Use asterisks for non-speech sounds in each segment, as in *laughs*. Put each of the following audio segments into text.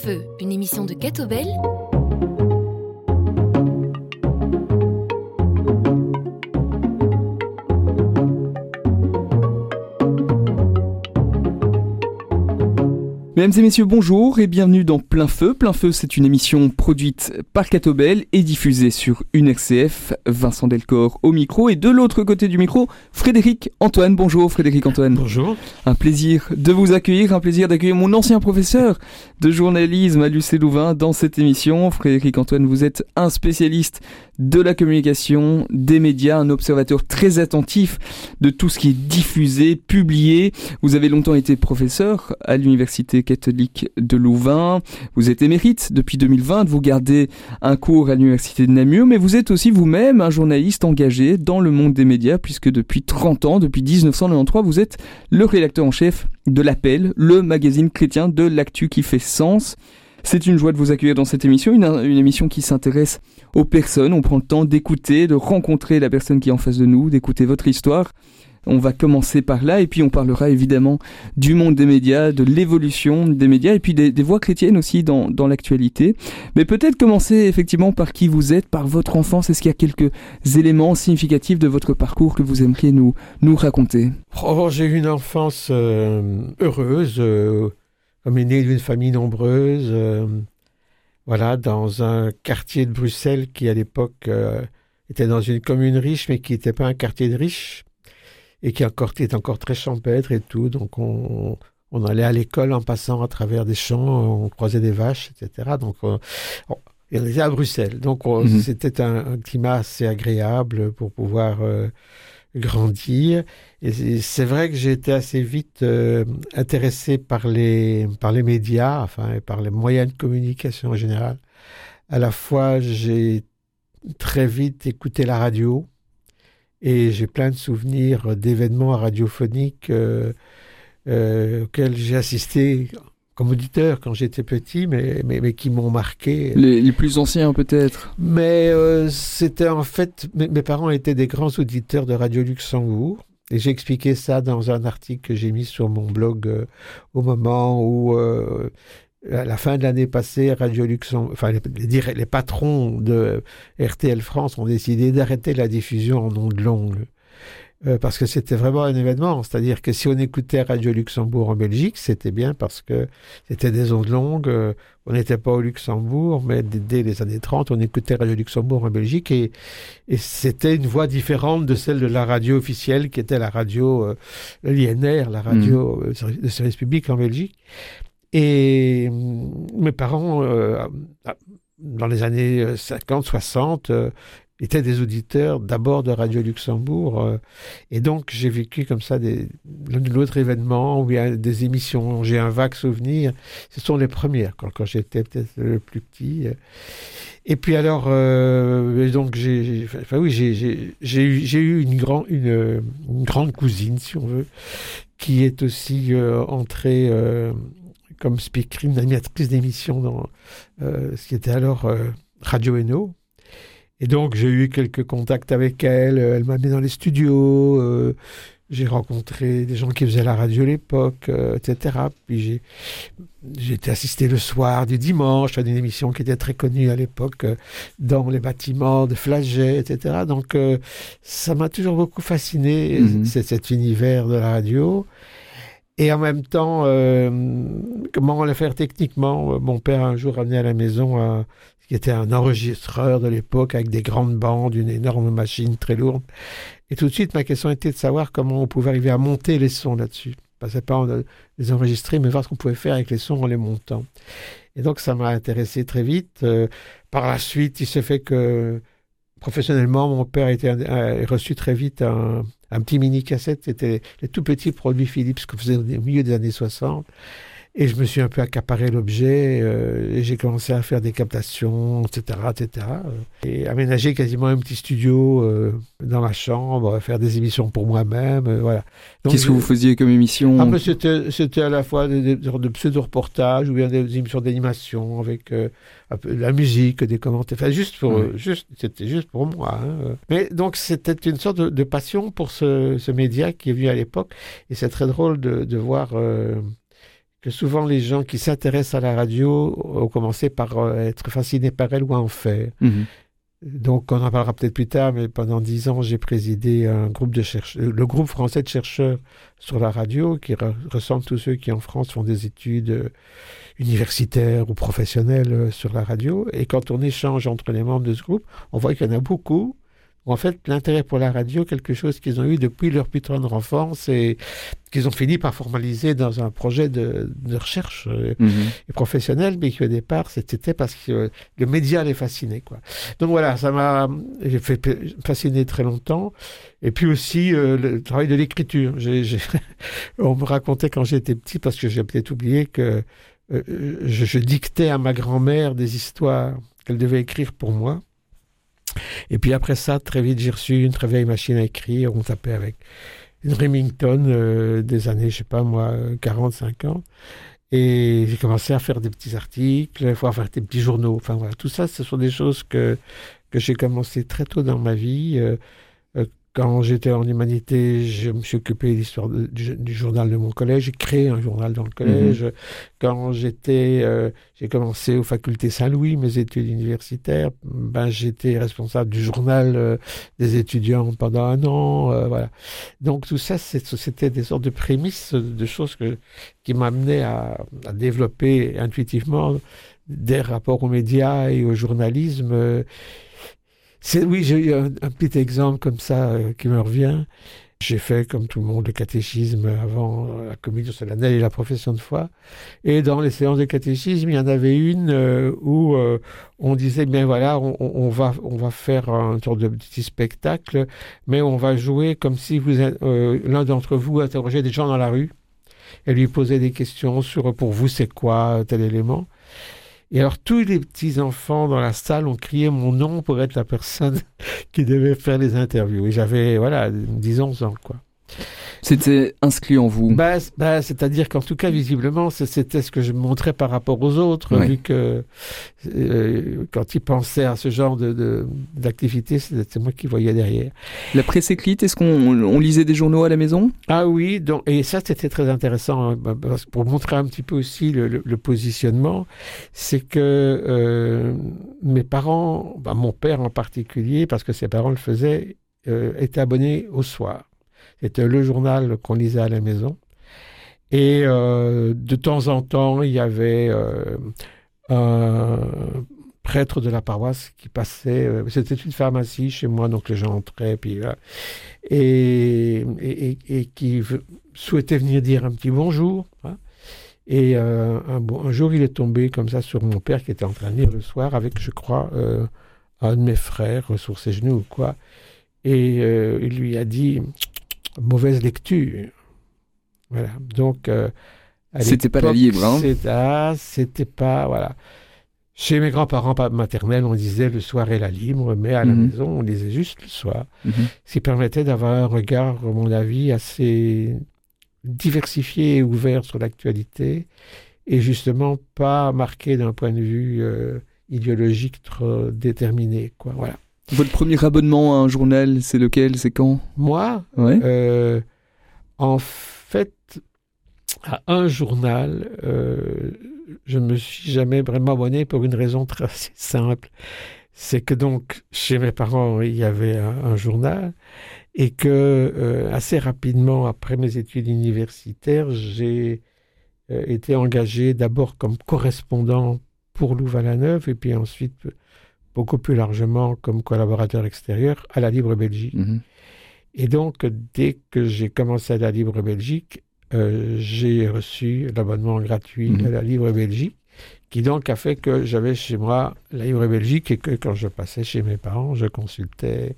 feu, une émission de Catobel Mesdames et messieurs, bonjour et bienvenue dans Plein Feu. Plein Feu, c'est une émission produite par Catobel et diffusée sur UNRCF. Vincent Delcor au micro et de l'autre côté du micro, Frédéric Antoine. Bonjour Frédéric Antoine. Bonjour. Un plaisir de vous accueillir, un plaisir d'accueillir mon ancien professeur de journalisme à Louvain dans cette émission. Frédéric Antoine, vous êtes un spécialiste de la communication, des médias, un observateur très attentif de tout ce qui est diffusé, publié. Vous avez longtemps été professeur à l'Université catholique de Louvain. Vous êtes émérite depuis 2020. Vous gardez un cours à l'Université de Namur, mais vous êtes aussi vous-même un journaliste engagé dans le monde des médias puisque depuis 30 ans, depuis 1993, vous êtes le rédacteur en chef de l'Appel, le magazine chrétien de l'actu qui fait sens. C'est une joie de vous accueillir dans cette émission, une, une émission qui s'intéresse aux personnes. On prend le temps d'écouter, de rencontrer la personne qui est en face de nous, d'écouter votre histoire. On va commencer par là et puis on parlera évidemment du monde des médias, de l'évolution des médias et puis des, voix chrétiennes aussi dans, dans l'actualité. Mais peut-être commencer effectivement par qui vous êtes, par votre enfance. Est-ce qu'il y a quelques éléments significatifs de votre parcours que vous aimeriez nous, nous raconter? Oh, J'ai eu une enfance euh, heureuse, euh, comme d'une famille nombreuse. Euh, voilà, dans un quartier de Bruxelles qui, à l'époque, euh, était dans une commune riche, mais qui n'était pas un quartier de riches, et qui encore, est encore très champêtre et tout. Donc, on, on allait à l'école en passant à travers des champs, on croisait des vaches, etc. Donc, on, on, on était à Bruxelles. Donc, -hmm. c'était un, un, climat assez agréable pour pouvoir euh, grandir. Et c'est vrai que j'ai été assez vite euh, intéressé par les, par les médias, enfin, et par les moyens de communication en général. À la fois, j'ai très vite écouté la radio et j'ai plein de souvenirs d'événements radiophoniques euh, euh, auxquels j'ai assisté comme auditeur quand j'étais petit, mais, mais, mais qui m'ont marqué. Les, les, plus anciens peut-être? Mais euh, c'était en fait, mes, mes, parents étaient des grands auditeurs de Radio Luxembourg. Et j'ai expliqué ça dans un article que j'ai mis sur mon blog euh, au moment où, euh, à la fin de l'année passée, Radio Luxembourg, enfin les, les, patrons de RTL France ont décidé d'arrêter la diffusion en ondes longues. Euh, parce que c'était vraiment un événement. C'est-à-dire que si on écoutait Radio Luxembourg en Belgique, c'était bien parce que c'était des ondes longues. Euh, on n'était pas au Luxembourg, mais dès les années 30, on écoutait Radio Luxembourg en Belgique et, et c'était une voix différente de celle de la radio officielle qui était la radio euh, l'INR, la radio mmh. de service public en Belgique. Et mes parents, dans les années 50, 60, étaient des auditeurs d'abord de Radio Luxembourg. Euh, et donc, j'ai vécu comme ça l'un de l'autre événement ou bien des émissions. J'ai un vague souvenir. Ce sont les premières, quand, j'étais peut-être le plus petit. Et puis alors, euh, donc j'ai, eu, une, grand, une, une, grande cousine, si on veut, qui est aussi euh, entrée euh, comme speakerine, animatrice d'émission dans euh, ce qui était alors Radio Eno. Et donc, j'ai eu quelques contacts avec elle. Elle m'a mis dans les studios. Euh, j'ai rencontré des gens qui faisaient la radio à l'époque, euh, etc. Puis j'ai, j'ai été assisté le soir du dimanche à une émission qui était très connue à l'époque euh, dans les bâtiments de Flagey, etc. Donc, euh, ça m'a toujours beaucoup fasciné, mm-hmm. cet univers de la radio. Et en même temps, comment le faire techniquement Mon père un jour amené à la maison un, qui était un enregistreur de l'époque avec des grandes bandes, une énorme machine très lourde. Et tout de suite, ma question était de savoir comment on pouvait arriver à monter les sons là-dessus. Pas pas les enregistrer, mais voir ce qu'on pouvait faire avec les sons en les montant. Et donc, ça m'a intéressé très vite. Euh, par la suite, il se fait que professionnellement, mon père a, été, a reçu très vite un, petit mini-cassette. C'était les tout petits produits Philips qu'on faisait au milieu des années 60. Et je me suis un peu accaparé l'objet euh, et j'ai commencé à faire des captations, etc., etc. Et aménager quasiment un petit studio euh, dans ma chambre, faire des émissions pour moi-même, euh, voilà. Qu'est-ce que vous faisiez comme émission ah, C'était, c'était à la fois des, des, de pseudo-reportages ou bien des émissions d'animation avec euh, la musique, des commentaires, enfin juste pour, oui. juste, c'était juste pour moi. Hein. Mais donc c'était une sorte de, de, passion pour ce, ce média qui est venu à l'époque et c'est très drôle de, de voir que souvent les gens qui s'intéressent à la radio ont commencé par euh, être fascinés par elle ou à en faire. Mhm. Donc, on en parlera peut-être plus tard, mais pendant dix ans, j'ai présidé un groupe de chercheurs, le groupe français de chercheurs sur la radio, qui re- ressemble tous ceux qui en France font des études euh, universitaires ou professionnelles euh, sur la radio. Et quand on échange entre les membres de ce groupe, on voit qu'il y en a beaucoup. En fait, l'intérêt pour la radio, quelque chose qu'ils ont eu depuis leur plus tendre enfance et qu'ils ont fini par formaliser dans un projet de, de recherche euh, Mhm. et professionnel, mais qui au départ, c'était parce que euh, le média les fascinait. Quoi. Donc voilà, ça m'a fait fasciner très longtemps. Et puis aussi euh, le travail de l'écriture. *laughs* On me racontait quand j'étais petit, parce que j'ai peut-être oublié que euh, je, je dictais à ma grand-mère des histoires qu'elle devait écrire pour moi. Et puis après ça, très vite, j'ai reçu une très vieille machine à écrire. On tapait avec une Remington euh, des années, je sais pas moi, 40, 50. Et j'ai commencé à faire des petits articles, à faire des petits journaux. Enfin voilà, tout ça, ce sont des choses que, que j'ai commencé très tôt dans ma vie. Euh, quand j'étais en humanité, je me suis occupé de l'histoire du, du journal de mon collège. J'ai créé un journal dans le collège. Quand j'étais, euh, j'ai commencé aux facultés Saint-Louis, mes études universitaires. Ben, j'étais responsable du journal euh, des étudiants pendant un an. euh, voilà. Donc tout ça, c'était des sortes de prémices de choses que, qui m'amenaient à, à développer intuitivement des rapports aux médias et au journalisme. Oui, j'ai eu un, petit exemple comme ça euh, qui me revient. J'ai fait, comme tout le monde, le catéchisme avant euh, la communion solennelle et la profession de foi. Et dans les séances de catéchisme, il y en avait une euh, où on disait, bien voilà, on, va, on va faire un sorte de petit spectacle, mais on va jouer comme si vous, l'un d'entre vous interrogeait des gens dans la rue et lui posait des questions sur, pour vous, c'est quoi tel élément. Et alors, tous les petits enfants dans la salle ont crié mon nom pour être la personne *laughs* qui devait faire les interviews. Et j'avais, voilà, 10-11 ans, quoi. C'était inscrit en vous. Bah, bah, C'est-à-dire qu'en tout cas, visiblement, c'était ce que je montrais par rapport aux autres, Oui. vu que euh, quand ils pensaient à ce genre de- de- d'activité, c'était moi qui voyais derrière. La presse écrite, est-ce qu'on on lisait des journaux à la maison? Ah oui, donc, et ça c'était très intéressant hein, bah, pour montrer un petit peu aussi le, le- le positionnement, c'est que euh, mes parents, bah, mon père en particulier, parce que ses parents le faisaient, euh, était abonné au soir. C'était le journal qu'on lisait à la maison. Et euh, de temps en temps, il y avait euh, un prêtre de la paroisse qui passait. euh, C'était une pharmacie chez moi, donc les gens entraient, puis et, et, et- qui souhaitait venir dire un petit bonjour. hein. Et un, un jour, il est tombé comme ça sur mon père qui était en train de lire le soir avec, je crois, un de mes frères sur ses genoux ou quoi. Et il lui a dit mauvaise lecture. Voilà. Donc, euh, C'était pas la libre, hein. ah, C'était pas. Voilà. Chez mes grands-parents pa- maternels, on disait le soir est la libre, mais à la Mhm. maison, on lisait juste le soir. Mhm. Ce qui permettait d'avoir un regard, à mon avis, assez diversifié et ouvert sur l'actualité, et justement pas marqué d'un point de vue euh, idéologique trop déterminé. Quoi. Voilà. Votre premier abonnement à un journal, c'est lequel C'est quand? Moi, Ouais. euh, en fait, à un journal, euh, je me suis jamais vraiment abonné pour une raison très simple. C'est que donc, chez mes parents, il y avait un, un journal et que euh, assez rapidement, après mes études universitaires, j'ai été engagé d'abord comme correspondant pour Louvain-la-Neuve et puis ensuite, beaucoup plus largement, comme collaborateur extérieur à la Libre Belgique. Mhm. Et donc, dès que j'ai commencé à la Libre Belgique, euh, j'ai reçu l'abonnement gratuit Mhm. à la Libre Belgique, qui donc a fait que j'avais chez moi la Libre Belgique et que quand je passais chez mes parents, je consultais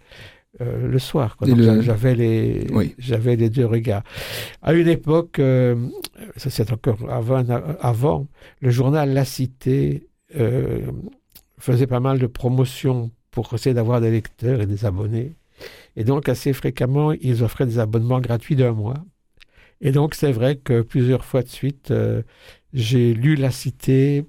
euh, le soir. le- j'a- J'avais les, Oui. j'avais les deux regards. À une époque, euh, ça c'est encore avant, avant, le journal La Cité faisait pas mal de promotions pour essayer d'avoir des lecteurs et des abonnés. Et donc, assez fréquemment, ils offraient des abonnements gratuits d'un mois. Et donc, c'est vrai que plusieurs fois de suite, euh, j'ai lu La Cité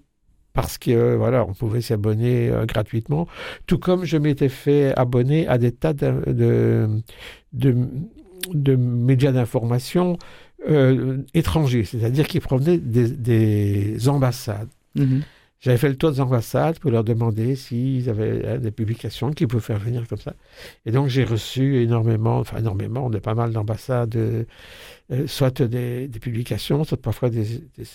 parce que, voilà, on pouvait s'abonner euh, gratuitement. Tout comme je m'étais fait abonner à des tas de, de, de- de médias d'information euh, étrangers, c'est-à-dire qui provenaient des, des ambassades. Mhm. J'avais fait le tour des ambassades pour leur demander s'ils avaient hein, des publications qu'ils pouvaient faire venir comme ça. Et donc j'ai reçu énormément, enfin énormément, de pas mal d'ambassades, euh, soit des, publications, soit parfois des,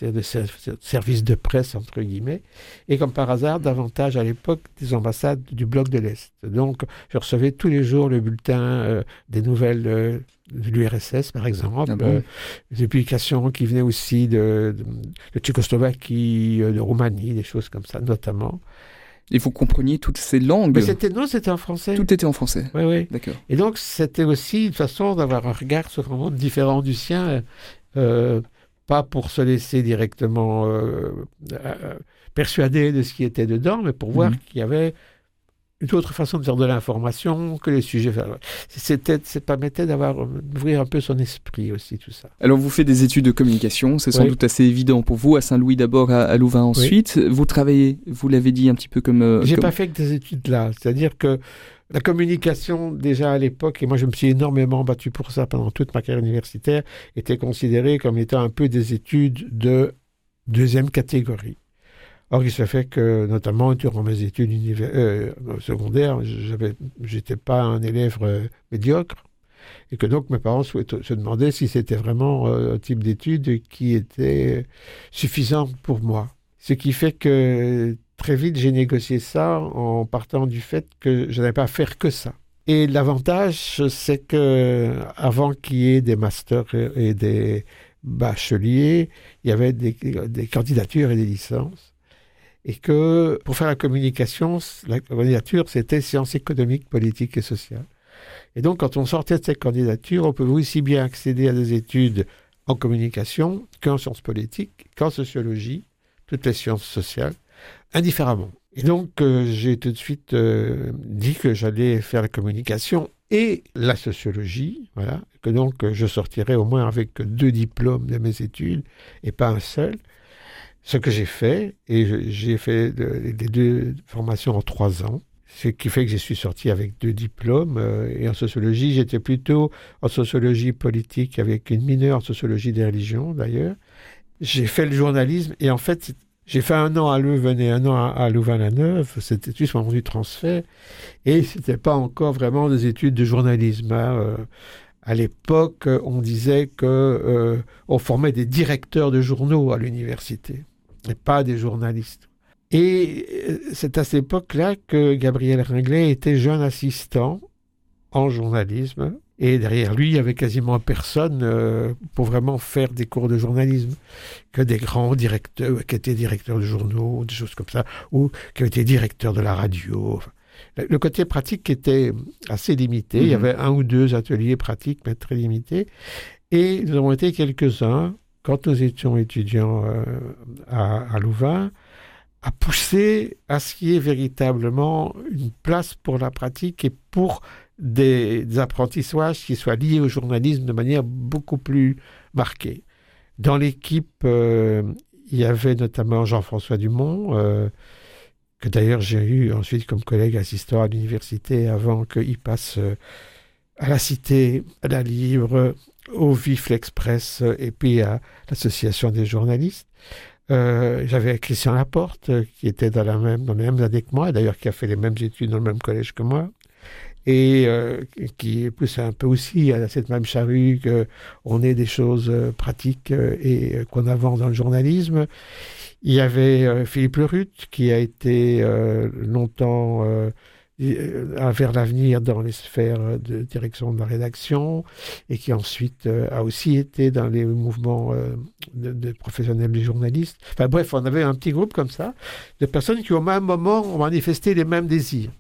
des- des ser- services de presse, entre guillemets. Et comme par hasard, davantage à l'époque, des ambassades du bloc de l'Est. Donc je recevais tous les jours le bulletin euh, des nouvelles euh, de l'URSS, par exemple. Ah bon euh, des publications qui venaient aussi de, de, de Tchécoslovaquie, euh, de Roumanie, des choses comme ça, notamment. Et vous compreniez toutes ces langues Mais c'était non, c'était en français. Tout était en français. Oui, oui. D'accord. Et donc, c'était aussi une façon d'avoir un regard sur un monde différent du sien, euh, pas pour se laisser directement euh, euh, persuader de ce qui était dedans, mais pour voir Mhm. qu'il y avait une autre façon de faire de l'information, que les sujets. C'était, ça permettait d'avoir, d'ouvrir un peu son esprit aussi, tout ça. Alors vous faites des études de communication, c'est sans Oui. doute assez évident pour vous, à Saint-Louis d'abord, à, Louvain ensuite. Vous travaillez, vous l'avez dit un petit peu comme... euh, J'ai comme- pas fait que des études là. C'est-à-dire que la communication, déjà à l'époque, et moi je me suis énormément battu pour ça pendant toute ma carrière universitaire, était considérée comme étant un peu des études de deuxième catégorie. Or, il se fait que, notamment durant mes études euh, secondaires, j'étais pas un élève euh, médiocre, et que donc mes parents se demandaient si c'était vraiment euh, un type d'études qui était suffisant pour moi. Ce qui fait que très vite, j'ai négocié ça en partant du fait que je n'allais pas faire que ça. Et l'avantage, c'est que avant qu'il y ait des masters et des bacheliers, il y avait des candidatures et des licences. Et que pour faire la communication, la candidature, c'était sciences économiques, politiques et sociales. Et donc, quand on sortait de cette candidature, on pouvait aussi bien accéder à des études en communication qu'en sciences politiques, qu'en sociologie, toutes les sciences sociales, indifféremment. Et donc, euh, j'ai tout de suite euh, dit que j'allais faire la communication et la sociologie, voilà, que donc je sortirais au moins avec deux diplômes de mes études et pas un seul. Ce que j'ai fait, et j'ai fait les deux formations en trois ans, ce qui fait que je suis sorti avec deux diplômes. euh, et en sociologie, j'étais plutôt en sociologie politique avec une mineure en sociologie des religions d'ailleurs. J'ai fait le journalisme et en fait, j'ai fait un an à Leuven et un an à, Louvain-la-Neuve. C'était juste au moment du transfert. Et c'était pas encore vraiment des études de journalisme. hein, euh. À l'époque, on disait que euh, on formait des directeurs de journaux à l'université et pas des journalistes. Et euh, c'est à cette époque-là que Gabriel Ringlet était jeune assistant en journalisme. Et derrière lui, il y avait quasiment personne euh, pour vraiment faire des cours de journalisme, que des grands directeurs qui étaient directeurs de journaux, des choses comme ça, ou qui étaient directeurs de la radio. Le côté pratique était assez limité. Il y Mhm. avait un ou deux ateliers pratiques, mais très limités. Et nous avons été quelques-uns, quand nous étions étudiants euh, à, Louvain, à pousser à ce qu'il y ait véritablement une place pour la pratique et pour des, apprentissages qui soient liés au journalisme de manière beaucoup plus marquée. Dans l'équipe, euh, il y avait notamment Jean-François Dumont, euh, que d'ailleurs j'ai eu ensuite comme collègue assistant à l'université avant qu'il passe à la Cité, à la Libre, au Vif l'Express et puis à l'Association des journalistes. Euh, J'avais Christian Laporte euh, qui était dans, la même, dans les mêmes années que moi, d'ailleurs qui a fait les mêmes études dans le même collège que moi et euh, qui pousse un peu aussi à cette même charrue qu'on ait des choses euh, pratiques euh, et qu'on avance dans le journalisme. Il y avait Philippe Lerut qui a été euh, longtemps vers l'avenir dans les sphères de direction de la rédaction et qui ensuite euh, a aussi été dans les mouvements euh, de, professionnels du journaliste. Enfin bref, on avait un petit groupe comme ça de personnes qui au même moment ont manifesté les mêmes désirs.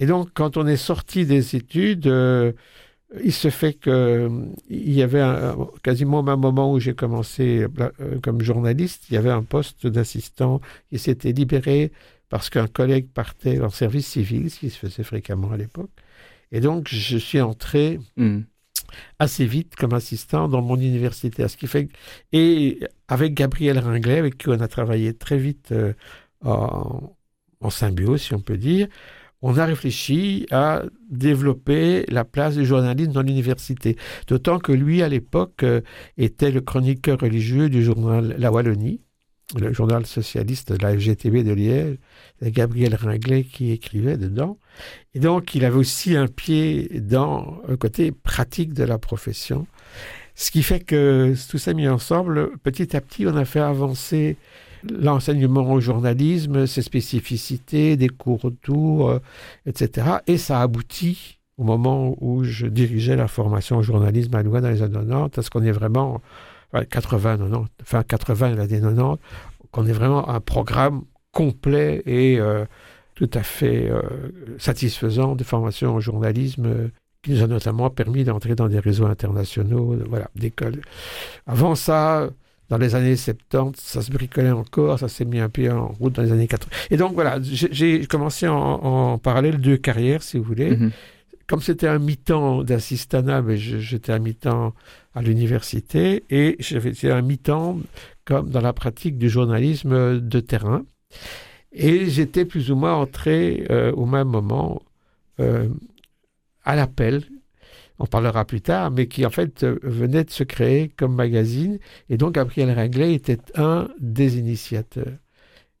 Et donc, quand on est sorti des études, euh, il se fait que euh, il y avait quasiment au même moment où j'ai commencé euh, comme journaliste, il y avait un poste d'assistant qui s'était libéré parce qu'un collègue partait en service civil, ce qui se faisait fréquemment à l'époque. Et donc, je suis entré Mm. assez vite comme assistant dans mon université. Ce qui fait et avec Gabriel Ringlet, avec qui on a travaillé très vite euh, en, en symbiose, si on peut dire, on a réfléchi à développer la place du journalisme dans l'université. D'autant que lui, à l'époque, euh, était le chroniqueur religieux du journal La Wallonie, le journal socialiste de la FGTB de Liège, Gabriel Ringlet qui écrivait dedans. Et donc, il avait aussi un pied dans le côté pratique de la profession. Ce qui fait que tout ça mis ensemble, petit à petit, on a fait avancer l'enseignement au journalisme, ses spécificités, des cours autour, euh, etc. Et ça aboutit au moment où je dirigeais la formation au journalisme à Louvain dans les années 90, parce qu'on est vraiment, 80, 90, fin 80 l'année 90, qu'on est vraiment un programme complet et euh, tout à fait euh, satisfaisant de formation au journalisme qui nous a notamment permis d'entrer dans des réseaux internationaux, voilà, d'écoles. Avant ça, dans les années 70, ça se bricolait encore, ça s'est mis un peu en route dans les années 80. Et donc voilà, j'ai commencé en, en, parallèle deux carrières, si vous voulez. Mhm. Comme c'était un mi-temps d'assistanat, j'étais un mi-temps à l'université et j'avais un mi-temps comme dans la pratique du journalisme de terrain. Et j'étais plus ou moins entré euh, au même moment euh, à l'appel on parlera plus tard, mais qui en fait euh, venait de se créer comme magazine. Et donc Gabriel Ringlet était un des initiateurs.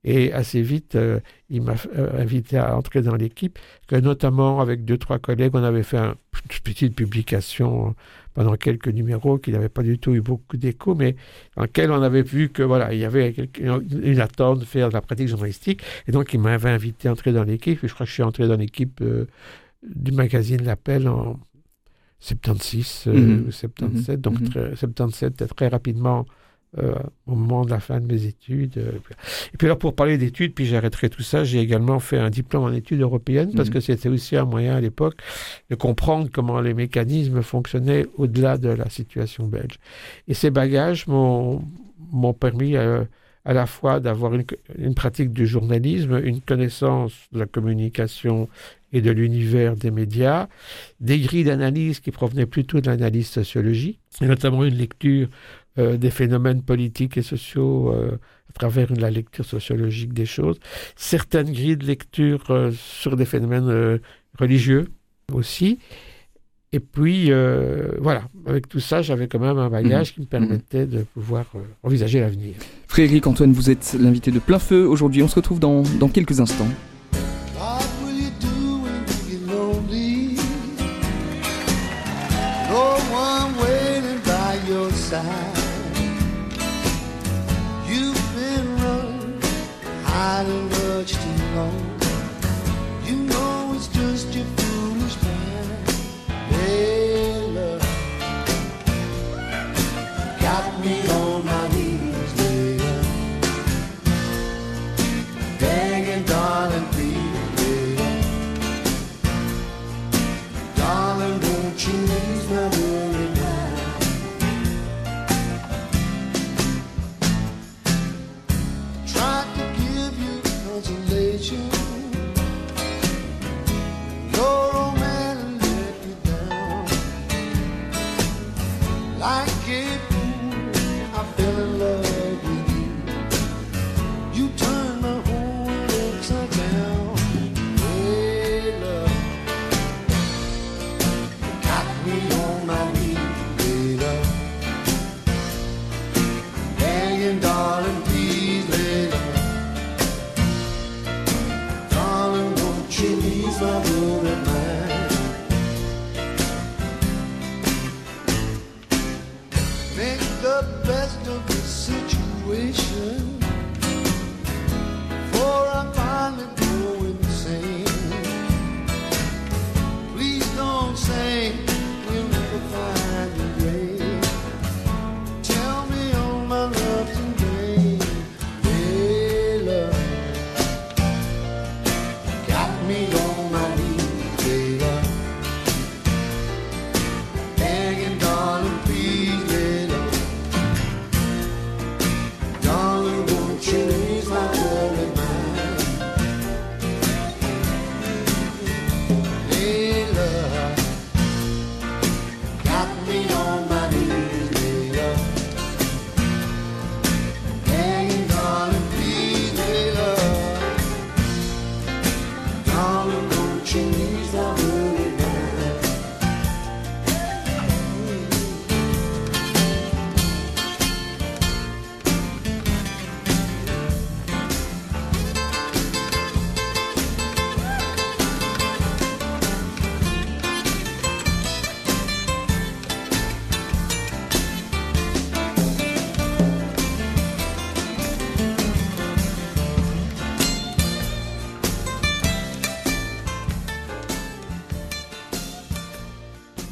Et assez vite, euh, il m'a euh, invité à entrer dans l'équipe, que notamment avec deux, trois collègues, on avait fait une petite publication pendant quelques numéros qui n'avait pas du tout eu beaucoup d'écho, mais dans lequel on avait vu que voilà, il y avait une attente de faire de la pratique journalistique. Et donc, il m'avait invité à entrer dans l'équipe. Et je crois que je suis entré dans l'équipe du magazine L'Appel en 76 euh, mhm. ou 77, mhm. donc 77 mhm. très rapidement euh, au moment de la fin de mes études. Euh, et puis là, pour parler d'études, puis j'arrêterai tout ça, j'ai également fait un diplôme en études européennes parce que c'était aussi un moyen à l'époque de comprendre comment les mécanismes fonctionnaient au-delà de la situation belge. Et ces bagages m'ont permis à la fois d'avoir une, une, pratique du journalisme, une connaissance de la communication et de l'univers des médias, des grilles d'analyse qui provenaient plutôt de l'analyse sociologique, et notamment une lecture euh, des phénomènes politiques et sociaux euh, à travers la lecture sociologique des choses, certaines grilles de lecture euh, sur des phénomènes religieux aussi. Et puis, voilà, avec tout ça, j'avais quand même un bagage mmh. qui me permettait de pouvoir envisager l'avenir. Frédéric Antoine, vous êtes l'invité de plein feu aujourd'hui. On se retrouve dans, dans quelques instants.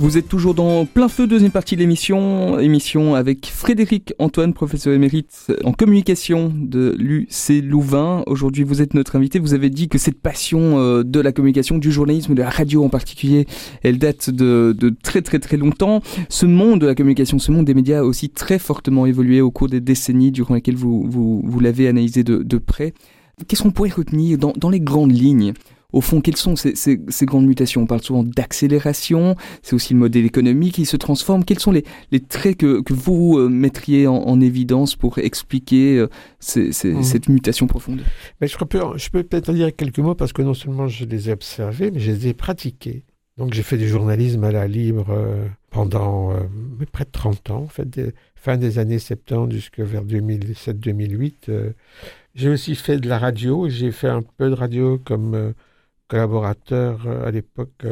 Vous êtes toujours dans plein feu, deuxième partie de l'émission, émission avec Frédéric Antoine, professeur émérite en communication de l'UC Louvain. Aujourd'hui, vous êtes notre invité. Vous avez dit que cette passion euh, de la communication, du journalisme, de la radio en particulier, elle date de, de très très très longtemps. Ce monde de la communication, ce monde des médias a aussi très fortement évolué au cours des décennies durant lesquelles vous, vous, vous l'avez analysé de, de près. Qu'est-ce qu'on pourrait retenir dans, dans les grandes lignes au fond, quelles sont ces, ces, ces grandes mutations? On parle souvent d'accélération, c'est aussi le modèle économique qui se transforme. Quels sont les, les traits que, que vous euh, mettriez en, en, évidence pour expliquer euh, ces, mmh. cette mutation profonde? Mais je, peux, je peux peut-être en dire quelques mots parce que non seulement je les ai observés, mais je les ai pratiqués. Donc j'ai fait du journalisme à la libre euh, pendant euh, près de 30 ans, en fait, des, fin des années 70 jusqu'à vers 2007-2008. Euh, j'ai aussi fait de la radio, j'ai fait un peu de radio comme collaborateur à l'époque,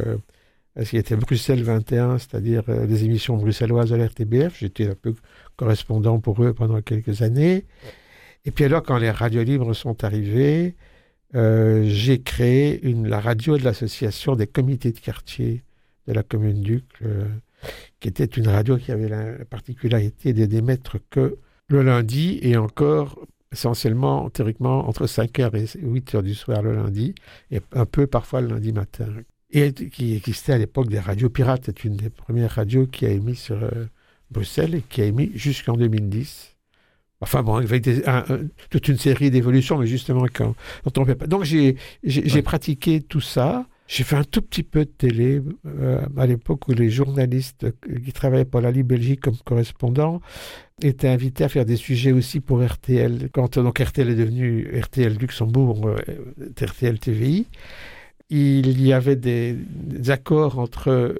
ce qui était Bruxelles 21, c'est-à-dire les émissions bruxelloises à l'RTBF. J'étais un peu correspondant pour eux pendant quelques années. Et puis alors, quand les radios libres sont arrivées, euh, j'ai créé la radio de l'association des comités de quartier de la commune d'Ucle, euh, qui était une radio qui avait la particularité de d'émettre que le lundi et encore essentiellement, théoriquement, entre 5h et 8h du soir le lundi, et un peu parfois le lundi matin. Et qui existait à l'époque des radios pirates. C'est une des premières radios qui a émis sur euh, Bruxelles et qui a émis jusqu'en 2010. Enfin bon, avec des, un, un, toute une série d'évolutions, mais justement quand, quand on fait pas. Donc j'ai ouais. pratiqué tout ça. J'ai fait un tout petit peu de télé euh, à l'époque où les journalistes qui travaillaient pour la Libre Belgique comme correspondants étaient invités à faire des sujets aussi pour RTL. Quand donc RTL est devenu RTL Luxembourg, euh, RTL TVI, il y avait des, accords entre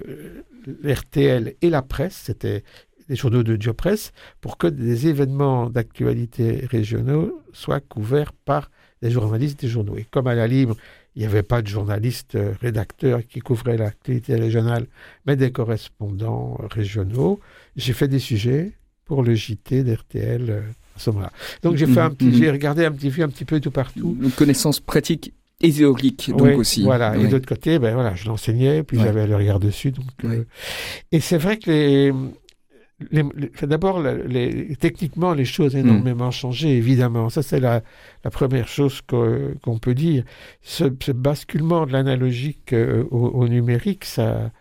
RTL et la presse. C'était des journaux de Diopresse pour que des événements d'actualité régionaux soient couverts par des journalistes des journaux. Et comme à la Libre, il n'y avait pas de journalistes euh, rédacteurs qui couvraient l'actualité régionale, mais des correspondants régionaux, j'ai fait des sujets pour le JT d'RTL euh. Donc j'ai fait un petit, j'ai regardé un petit peu, un petit peu tout partout. Une connaissance pratique et théorique donc oui, aussi. Voilà. Ouais. Et de l'autre côté, ben voilà, je l'enseignais, puis ouais. j'avais le regard dessus. Donc, ouais. euh... et c'est vrai que les, les, les, d'abord, les, techniquement, les choses ont énormément mmh. changé, évidemment. Ça, c'est la, la, première chose qu'on qu peut dire. Ce, ce, basculement de l'analogique euh, au, au, numérique, ça,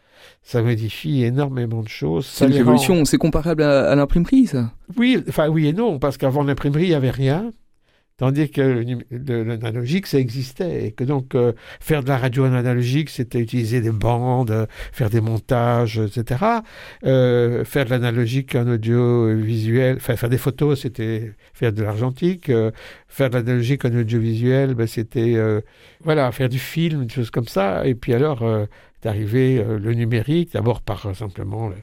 ça modifie énormément de choses. C'est une révolution, rend... c'est comparable à, à l'imprimerie, ça Oui, enfin oui et non, parce qu'avant l'imprimerie, il n'y avait rien. Tandis que l'analogique, ça existait. Et que donc, euh, faire de la radio analogique, c'était utiliser des bandes, faire des montages, etc. Euh, faire de l'analogique en audiovisuel, enfin, faire des photos, c'était faire de l'argentique. Euh, faire de l'analogique en audiovisuel, ben, c'était, voilà, faire du film, des choses comme ça. Et puis alors, arrivé le numérique, d'abord par simplement le,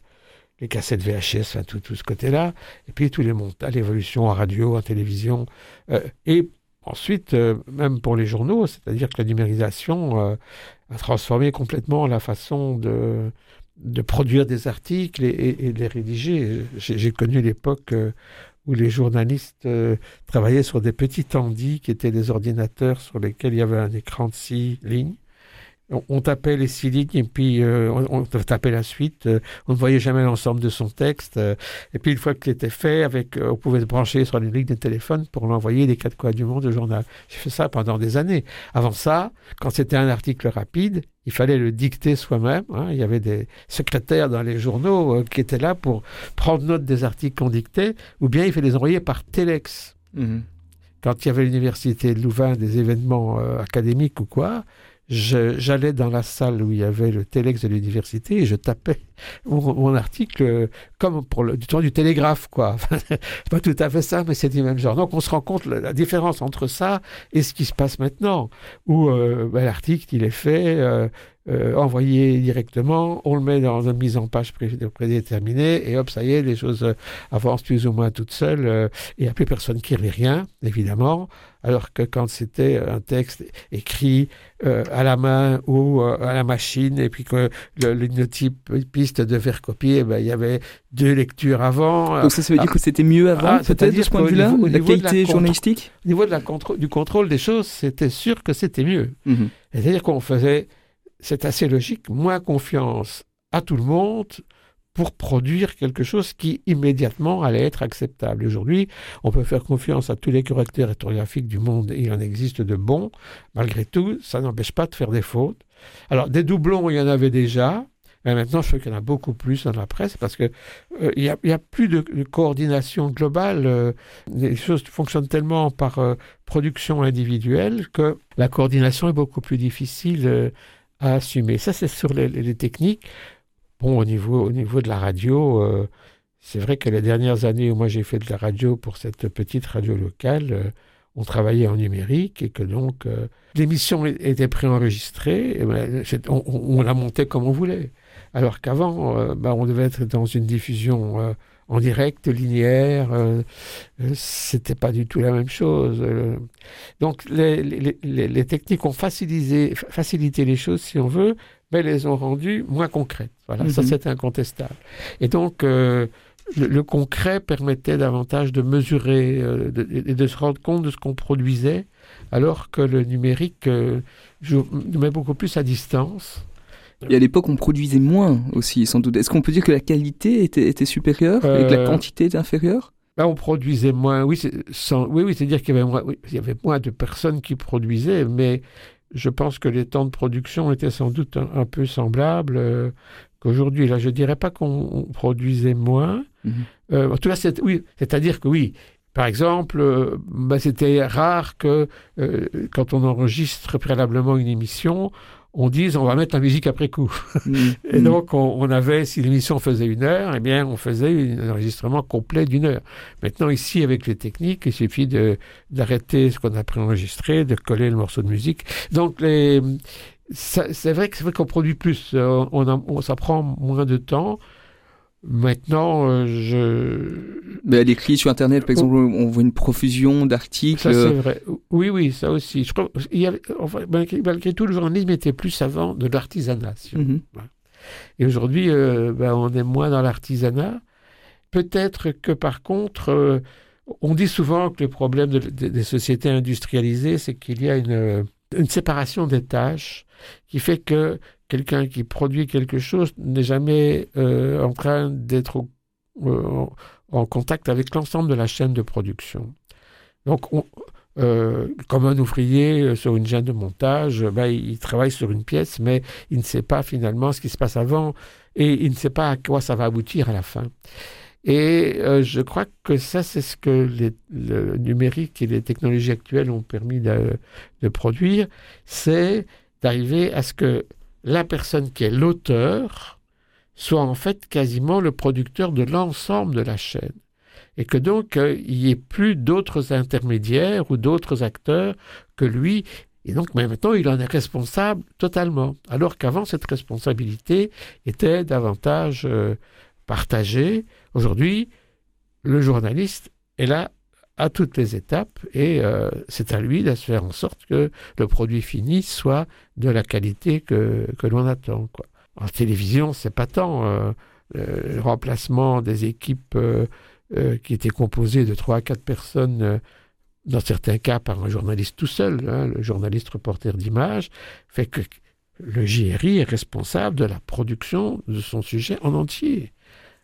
les cassettes VHS, tout, tout ce côté-là, et puis tous les montages, l'évolution en radio, en télévision, euh, et ensuite, euh, même pour les journaux, c'est-à-dire que la numérisation euh, a transformé complètement la façon de, de produire des articles et de les rédiger. J'ai connu l'époque où les journalistes travaillaient sur des petits tandis qui étaient des ordinateurs sur lesquels il y avait un écran de six lignes on, tapait les six lignes et puis euh, on, on, tapait la suite. Euh, on ne voyait jamais l'ensemble de son texte. Euh, et puis une fois que c'était fait, avec, on pouvait se brancher sur une ligne de téléphone pour l'envoyer les quatre coins du monde au journal. J'ai fait ça pendant des années. Avant ça, quand c'était un article rapide, il fallait le dicter soi-même. Hein. Il y avait des secrétaires dans les journaux qui étaient là pour prendre note des articles qu'on dictait, ou bien il fallait les envoyer par téléx. Mmh. Quand il y avait l'université de Louvain des événements euh, académiques ou quoi, j'allais dans la salle où il y avait le téléx de l'université et je tapais mon, article euh, comme pour le, du temps du télégraphe, quoi. *laughs* pas tout à fait ça, mais c'est du même genre. Donc on se rend compte la, différence entre ça et ce qui se passe maintenant, où euh, ben, l'article il est fait, euh, envoyé directement, on le met dans une mise en page pré prédéterminée et hop, ça y est, les choses avancent plus ou moins toutes seules. Euh, il n'y a plus personne qui lit rien, évidemment, alors que quand c'était un texte écrit euh, à la main ou euh, à la machine et puis que le linotypiste devait recopier, ben, il y avait deux lectures avant. Donc ça, ça veut dire ah, que c'était mieux avant, ah, peut-être de ce point de vue-là, la qualité la journalistique Au niveau de la contr du contrôle des choses, c'était sûr que c'était mieux. Mm Mhm. -hmm. C'est-à-dire qu'on faisait c'est assez logique, moins confiance à tout le monde pour produire quelque chose qui immédiatement allait être acceptable. Aujourd'hui, on peut faire confiance à tous les correcteurs orthographiques du monde, et il en existe de bons. Malgré tout, ça n'empêche pas de faire des fautes. Alors, des doublons, il y en avait déjà, mais maintenant, je sais qu'il y en a beaucoup plus dans la presse parce que euh, il n'y a, plus de, coordination globale. Euh, les choses fonctionnent tellement par euh, production individuelle que la coordination est beaucoup plus difficile à assumer. Ça, c'est sur les, techniques. Bon, au niveau, au niveau de la radio, c'est vrai que les dernières années où moi j'ai fait de la radio pour cette petite radio locale, on travaillait en numérique et que donc l'émission était préenregistrée, ben, on, la montait comme on voulait. Alors qu'avant, euh, bah, on devait être dans une diffusion euh, en direct, linéaire. Euh, c'était pas du tout la même chose. donc les, techniques ont facilité, facilité les choses, si on veut, mais les ont rendues moins concrètes. Voilà, ça mhm. c'est incontestable. Et donc le, concret permettait davantage de mesurer et de, se rendre compte de ce qu'on produisait, alors que le numérique nous met beaucoup plus à distance. Et à l'époque, on produisait moins aussi, sans doute. Est-ce qu'on peut dire que la qualité était, était supérieure et que la euh, quantité était inférieure? Là, on produisait moins. Oui, sans, oui, oui c'est-à-dire qu'il y avait moins, il y avait moins de personnes qui produisaient, mais je pense que les temps de production étaient sans doute un, peu semblables euh, qu'aujourd'hui. Là, je dirais pas qu'on produisait moins. Mhm. Euh, en tout cas, c'est, oui, c'est-à-dire que oui, par exemple, bah, c'était rare que quand on enregistre préalablement une émission, on dise on va mettre la musique après coup. Mm. *laughs* et mm. donc on, avait, si l'émission faisait une heure, eh bien on faisait un enregistrement complet d'une heure. Maintenant ici avec les techniques, il suffit d'arrêter ce qu'on a préenregistré, de coller le morceau de musique. Donc les c'est vrai que c'est vrai qu'on produit plus, on, on, ça prend moins de temps. Maintenant, euh, je. Mais à l'écrit sur Internet, par exemple, on voit une profusion d'articles. Ça, c'est vrai. Oui, oui, ça aussi. Je crois, il y malgré, tout, le journalisme était plus avant de l'artisanat. Mhm. Et aujourd'hui, euh, ben, on est moins dans l'artisanat. Peut-être que, par contre, euh, on dit souvent que le problème des sociétés industrialisées, c'est qu'il y a une, une séparation des tâches qui fait que quelqu'un qui produit quelque chose n'est jamais euh, en train d'être euh, en contact avec l'ensemble de la chaîne de production. Donc, euh, comme un ouvrier sur une chaîne de montage, ben, il travaille sur une pièce, mais il ne sait pas finalement ce qui se passe avant et il ne sait pas à quoi ça va aboutir à la fin. Et je crois que ça, c'est ce que le numérique et les technologies actuelles ont permis de, de produire, c'est d'arriver à ce que la personne qui est l'auteur soit en fait quasiment le producteur de l'ensemble de la chaîne. Et que donc euh, il n'y ait plus d'autres intermédiaires ou d'autres acteurs que lui. Et donc maintenant, il en est responsable totalement. Alors qu'avant, cette responsabilité était davantage euh, partagée. Aujourd'hui, le journaliste est là à toutes les étapes et euh, c'est à lui de faire en sorte que le produit fini soit de la qualité que, que l'on attend. En télévision, c'est pas tant euh, le remplacement des équipes euh, qui étaient composées de trois à quatre personnes dans certains cas par un journaliste tout seul, hein, le journaliste reporter d'image, fait que le JRI est responsable de la production de son sujet en entier.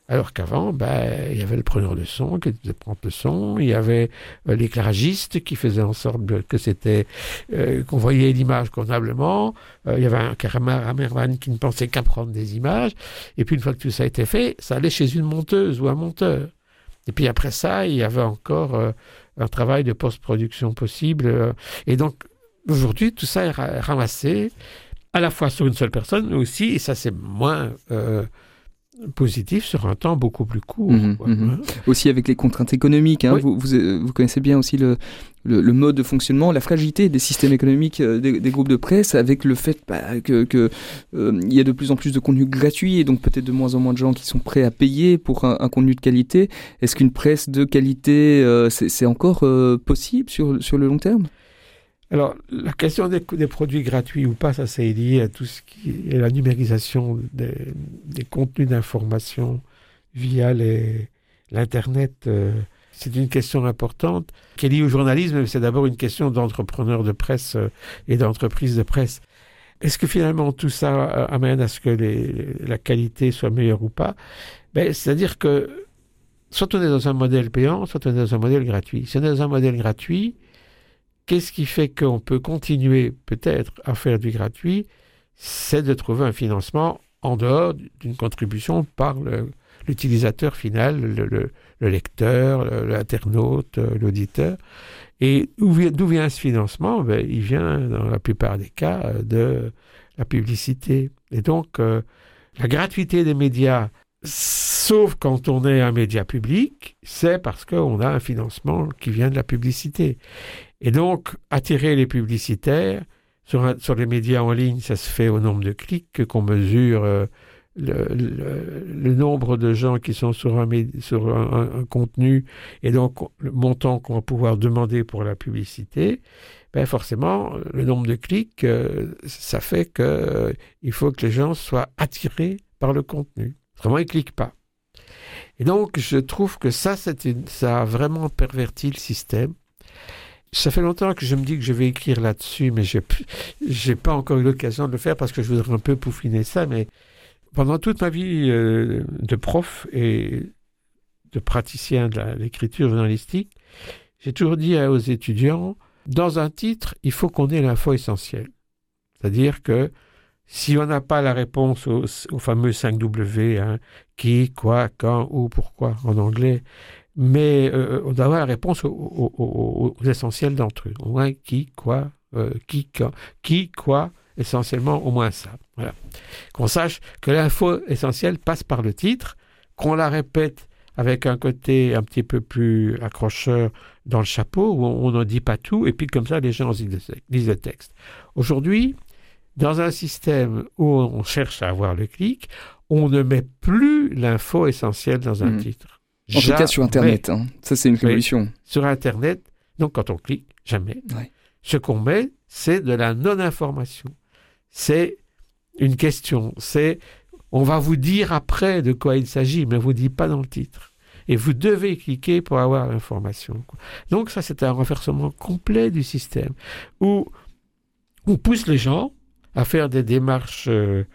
Alors qu'avant, ben, il y avait le preneur de son qui devait prendre le son, il y avait euh, l'éclairagiste qui faisait en sorte que c'était euh, qu'on voyait l'image convenablement, euh, il y avait un caméraman qui ne pensait qu'à prendre des images, et puis une fois que tout ça a été fait, ça allait chez une monteuse ou un monteur. Et puis après ça, il y avait encore un travail de post-production possible. et donc aujourd'hui, tout ça est ramassé à la fois sur une seule personne, mais aussi, et ça c'est moins positif sur un temps beaucoup plus court. Mhm, mhm. Aussi avec les contraintes économiques. Hein, vous, vous, connaissez bien aussi le, le, mode de fonctionnement, la fragilité des systèmes économiques euh, des, groupes de presse, avec le fait bah, que, que euh, il y a de plus en plus de contenu gratuit et donc peut-être de moins en moins de gens qui sont prêts à payer pour un, contenu de qualité. Est-ce qu'une presse de qualité, euh, c'est encore possible sur, sur le long terme? Alors, la question des, produits gratuits ou pas, ça c'est lié à tout ce qui est la numérisation des, contenus d'information via l'Internet. Euh, c'est une question importante qui est liée au journalisme, mais c'est d'abord une question d'entrepreneurs de presse euh, et d'entreprises de presse. Est-ce que finalement tout ça amène à ce que la qualité soit meilleure ou pas? Ben, C'est-à-dire que soit on est dans un modèle payant, soit on est dans un modèle gratuit. Si on est dans un modèle gratuit, qu'est-ce qui fait qu'on peut continuer peut-être à faire du gratuit? C'est de trouver un financement en dehors d'une contribution par l'utilisateur final, le, lecteur, l'internaute, l'auditeur. Et d'où vient ce financement? Ben, Il vient, dans la plupart des cas, de la publicité. Et donc, euh, la gratuité des médias, sauf quand on est un média public, c'est parce qu'on a un financement qui vient de la publicité. Et donc, attirer les publicitaires, sur, sur les médias en ligne, ça se fait au nombre de clics qu'on mesure. Euh, le, nombre de gens qui sont sur un, sur un, contenu et donc le montant qu'on va pouvoir demander pour la publicité, ben forcément, le nombre de clics, euh, ça fait qu'il euh, faut que les gens soient attirés par le contenu. Autrement, ils ne cliquent pas. Et donc, je trouve que ça, ça a vraiment perverti le système. Ça fait longtemps que je me dis que je vais écrire là-dessus, mais je n'ai pas encore eu l'occasion de le faire parce que je voudrais un peu pouffiner ça, mais pendant toute ma vie euh, de prof et de praticien de l'écriture journalistique, j'ai toujours dit aux étudiants, dans un titre, il faut qu'on ait l'info essentielle. C'est-à-dire que si on n'a pas la réponse au, fameux 5W, hein, qui, quoi, quand, où, pourquoi en anglais, mais euh, on doit avoir la réponse aux, essentiels d'entre eux. Au moins qui, quoi, euh, qui, quand, qui, quoi, essentiellement au moins ça. Voilà. Qu'on sache que l'info essentielle passe par le titre, qu'on la répète avec un côté un petit peu plus accrocheur dans le chapeau, où on ne dit pas tout, et puis comme ça, les gens lisent le texte. Aujourd'hui, dans un système où on cherche à avoir le clic, on ne met plus l'info essentielle dans un hmm. titre. En tout cas sur Internet, hein. ça c'est une révolution. sur Internet, donc quand on clique, jamais. Ce qu'on met, c'est de la non-information c'est une question. C'est, on va vous dire après de quoi il s'agit, mais on vous dit pas dans le titre. Et vous devez cliquer pour avoir l'information. Donc ça, c'est un renversement complet du système où on pousse les gens à faire des démarches euh,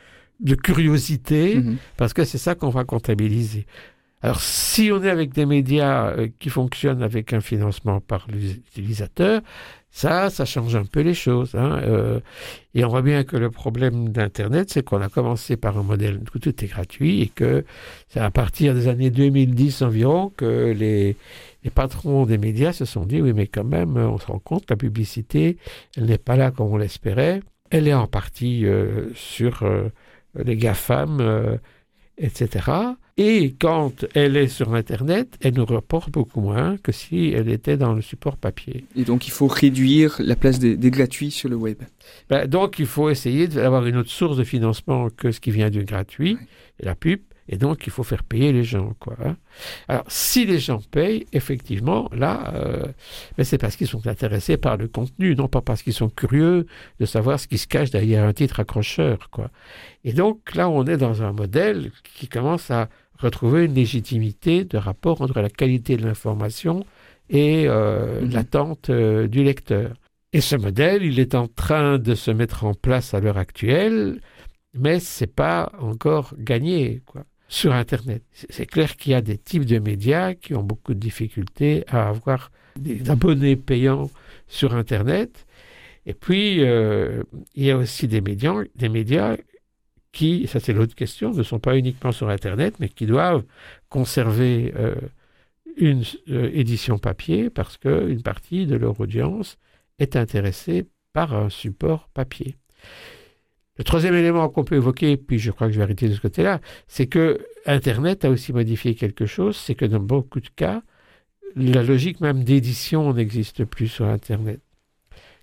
de curiosité, mhm. parce que c'est ça qu'on va comptabiliser. Alors, si on est avec des médias euh, qui fonctionnent avec un financement par l'utilisateur, ça, ça change un peu les choses. Hein. Euh, et on voit bien que le problème d'Internet, c'est qu'on a commencé par un modèle où tout est gratuit et que c'est à partir des années 2010 environ que les, patrons des médias se sont dit, oui, mais quand même, on se rend compte, la publicité, elle n'est pas là comme on l'espérait. Elle est en partie euh, sur euh, les GAFAM, etc. Et quand elle est sur Internet, elle nous rapporte beaucoup moins que si elle était dans le support papier. Et donc il faut réduire la place des, gratuits sur le web. Ben, donc il faut essayer d'avoir une autre source de financement que ce qui vient du gratuit, et la pub, et donc, il faut faire payer les gens. Quoi, hein. Alors, si les gens payent, effectivement, là, euh, ben, c'est parce qu'ils sont intéressés par le contenu, non pas parce qu'ils sont curieux de savoir ce qui se cache derrière un titre accrocheur. Quoi. Et donc, là, on est dans un modèle qui commence à retrouver une légitimité de rapport entre la qualité de l'information et euh, mhm. l'attente euh, du lecteur. Et ce modèle, il est en train de se mettre en place à l'heure actuelle, mais c'est pas encore gagné, quoi. Sur Internet, c'est clair qu'il y a des types de médias qui ont beaucoup de difficultés à avoir des abonnés payants sur Internet. Et puis, euh, il y a aussi des médias, des médias qui, ça c'est l'autre question, ne sont pas uniquement sur Internet, mais qui doivent conserver euh, une euh, édition papier parce qu'une partie de leur audience est intéressée par un support papier. Le troisième élément qu'on peut évoquer, puis je crois que je vais arrêter de ce côté-là, c'est que Internet a aussi modifié quelque chose, c'est que dans beaucoup de cas, la logique même d'édition n'existe plus sur Internet.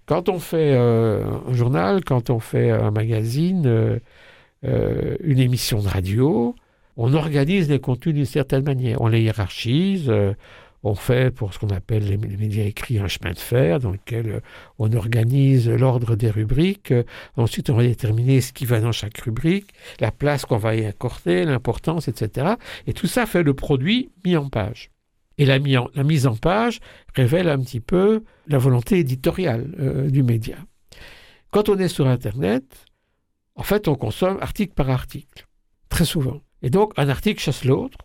Quand on fait euh, un journal, quand on fait un magazine, euh, une émission de radio, on organise les contenus d'une certaine manière. On les hiérarchise, euh, on fait pour ce qu'on appelle les, médias écrits un chemin de fer dans lequel euh, on organise l'ordre des rubriques. ensuite, on va déterminer ce qui va dans chaque rubrique, la place qu'on va y accorder, l'importance, etc. Et tout ça fait le produit mis en page. Et la, la mise en page révèle un petit peu la volonté éditoriale du média. Quand on est sur Internet, en fait, on consomme article par article, très souvent. Et donc, un article chasse l'autre.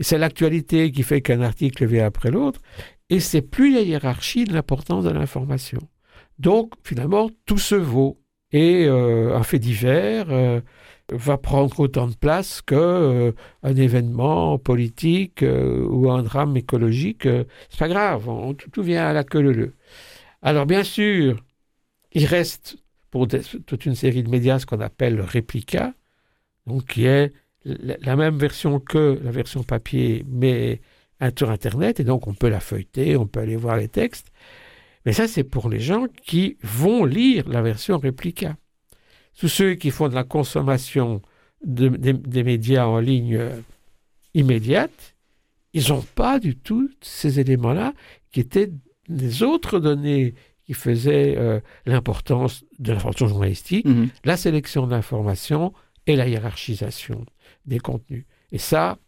C'est l'actualité qui fait qu'un article vient après l'autre. Et c'est plus la hiérarchie de l'importance de l'information. Donc, finalement, tout se vaut. Et euh, un fait divers euh, va prendre autant de place qu'un euh, événement politique ou un drame écologique. c'est pas grave, tout, vient à la queue leu. Alors, bien sûr, il reste pour toute une série de médias ce qu'on appelle le réplica, qui est la même version que la version papier, mais sur Internet, et donc on peut la feuilleter, on peut aller voir les textes. Mais ça, c'est pour les gens qui vont lire la version réplica. Tous ceux qui font de la consommation des médias en ligne euh, immédiate, ils n'ont pas du tout ces éléments-là qui étaient les autres données qui faisaient euh, l'importance de l'information journalistique, mhm. la sélection d'informations et la hiérarchisation des contenus. Et ça,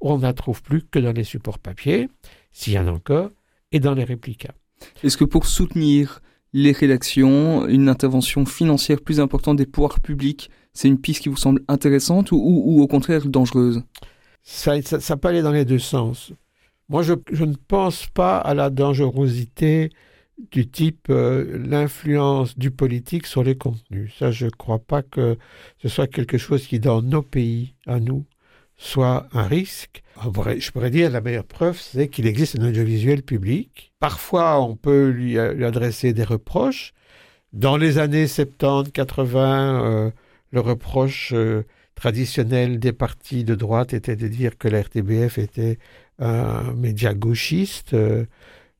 on n'en trouve plus que dans les supports papier, s'il y en a encore, et dans les réplicas. Est-ce que pour soutenir les rédactions, une intervention financière plus importante des pouvoirs publics, c'est une piste qui vous semble intéressante ou, au contraire dangereuse? Ça, ça, peut aller dans les deux sens. Moi, je, ne pense pas à la dangerosité du type euh, l'influence du politique sur les contenus. Ça, je ne crois pas que ce soit quelque chose qui, dans nos pays, à nous, soit un risque. Je pourrais dire la meilleure preuve, c'est qu'il existe un audiovisuel public. Parfois, on peut lui, adresser des reproches. Dans les années 70, 80, euh, le reproche euh, traditionnel des partis de droite était de dire que la RTBF était un média gauchiste.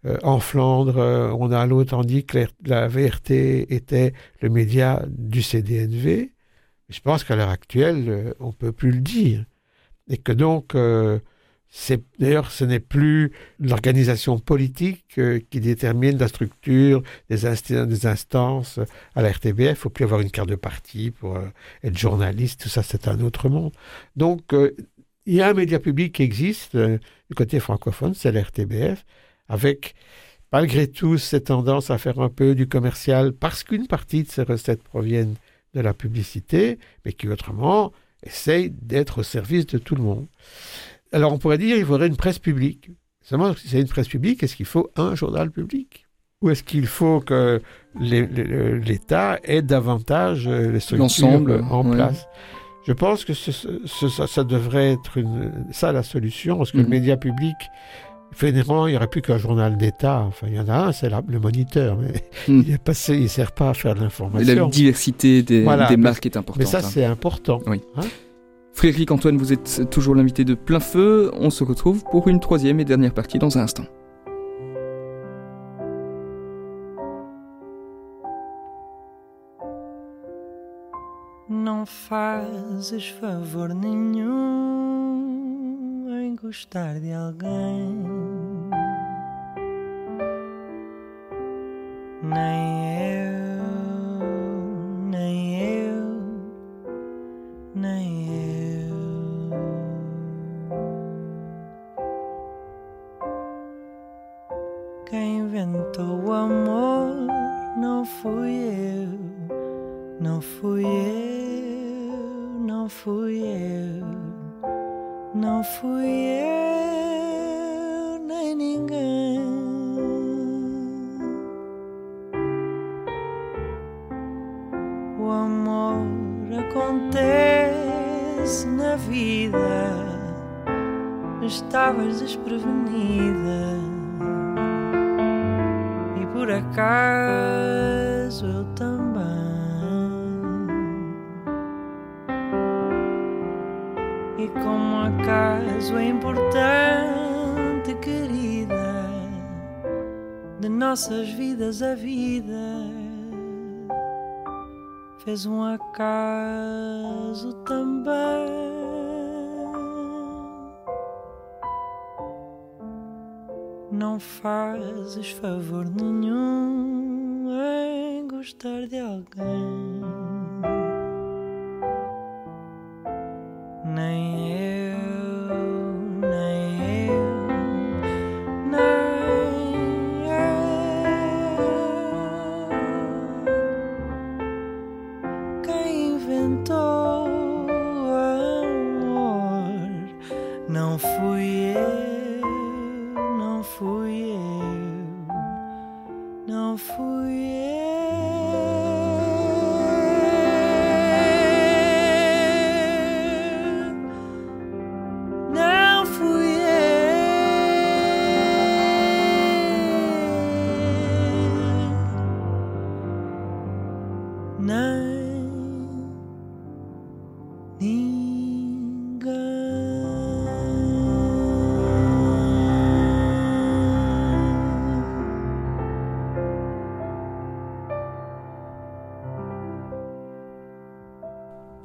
Euh, en Flandre, on a l'autre dit que la VRT était le média du CDNV. Je pense qu'à l'heure actuelle, on ne peut plus le dire et que donc euh, D'ailleurs, ce n'est plus l'organisation politique euh, qui détermine la structure des, des, instances à la RTBF. Il ne faut plus avoir une carte de parti pour euh, être journaliste. Tout ça, c'est un autre monde. Donc, il y a un média public qui existe du côté francophone, c'est la RTBF, avec malgré tout cette tendance à faire un peu du commercial parce qu'une partie de ses recettes proviennent de la publicité, mais qui autrement essaye d'être au service de tout le monde. Alors on pourrait dire qu'il faudrait une presse publique. Seulement, si c'est une presse publique, est-ce qu'il faut un journal public? Ou est-ce qu'il faut que l'État ait davantage euh, les structures en place? Je pense que ça, devrait être une, ça la solution, parce que le mhm. média public Finalement, il n'y aurait plus qu'un journal d'État. Enfin, il y en a un, c'est le moniteur, mais hmm. il ne il sert pas à faire de l'information. La diversité des, marques est importante. Mais ça, hein. c'est important. Oui. Hein. Frédéric Antoine, vous êtes toujours l'invité de plein feu. On se retrouve pour une troisième et dernière partie dans un instant. Não fazes favor nenhum gostar de alguém. Nem eu, fez um acaso também. Não fazes favor nenhum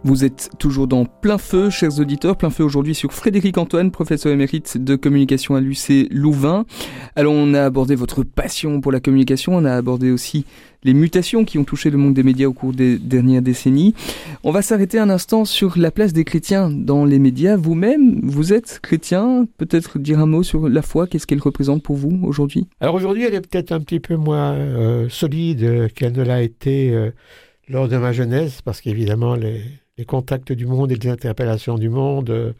Vous êtes toujours dans plein feu, chers auditeurs, plein feu aujourd'hui sur Frédéric Antoine, professeur émérite de communication à l'UC Louvain. Alors on a abordé votre passion pour la communication, on a abordé aussi les mutations qui ont touché le monde des médias au cours des dernières décennies. On va s'arrêter un instant sur la place des chrétiens dans les médias. Vous-même, vous êtes chrétien, peut-être dire un mot sur la foi, qu'est-ce qu'elle représente pour vous aujourd'hui? Alors aujourd'hui, elle est peut-être un petit peu moins euh, solide qu'elle ne l'a été euh, lors de ma jeunesse, parce qu'évidemment, les, les contacts du monde et les interpellations du monde euh,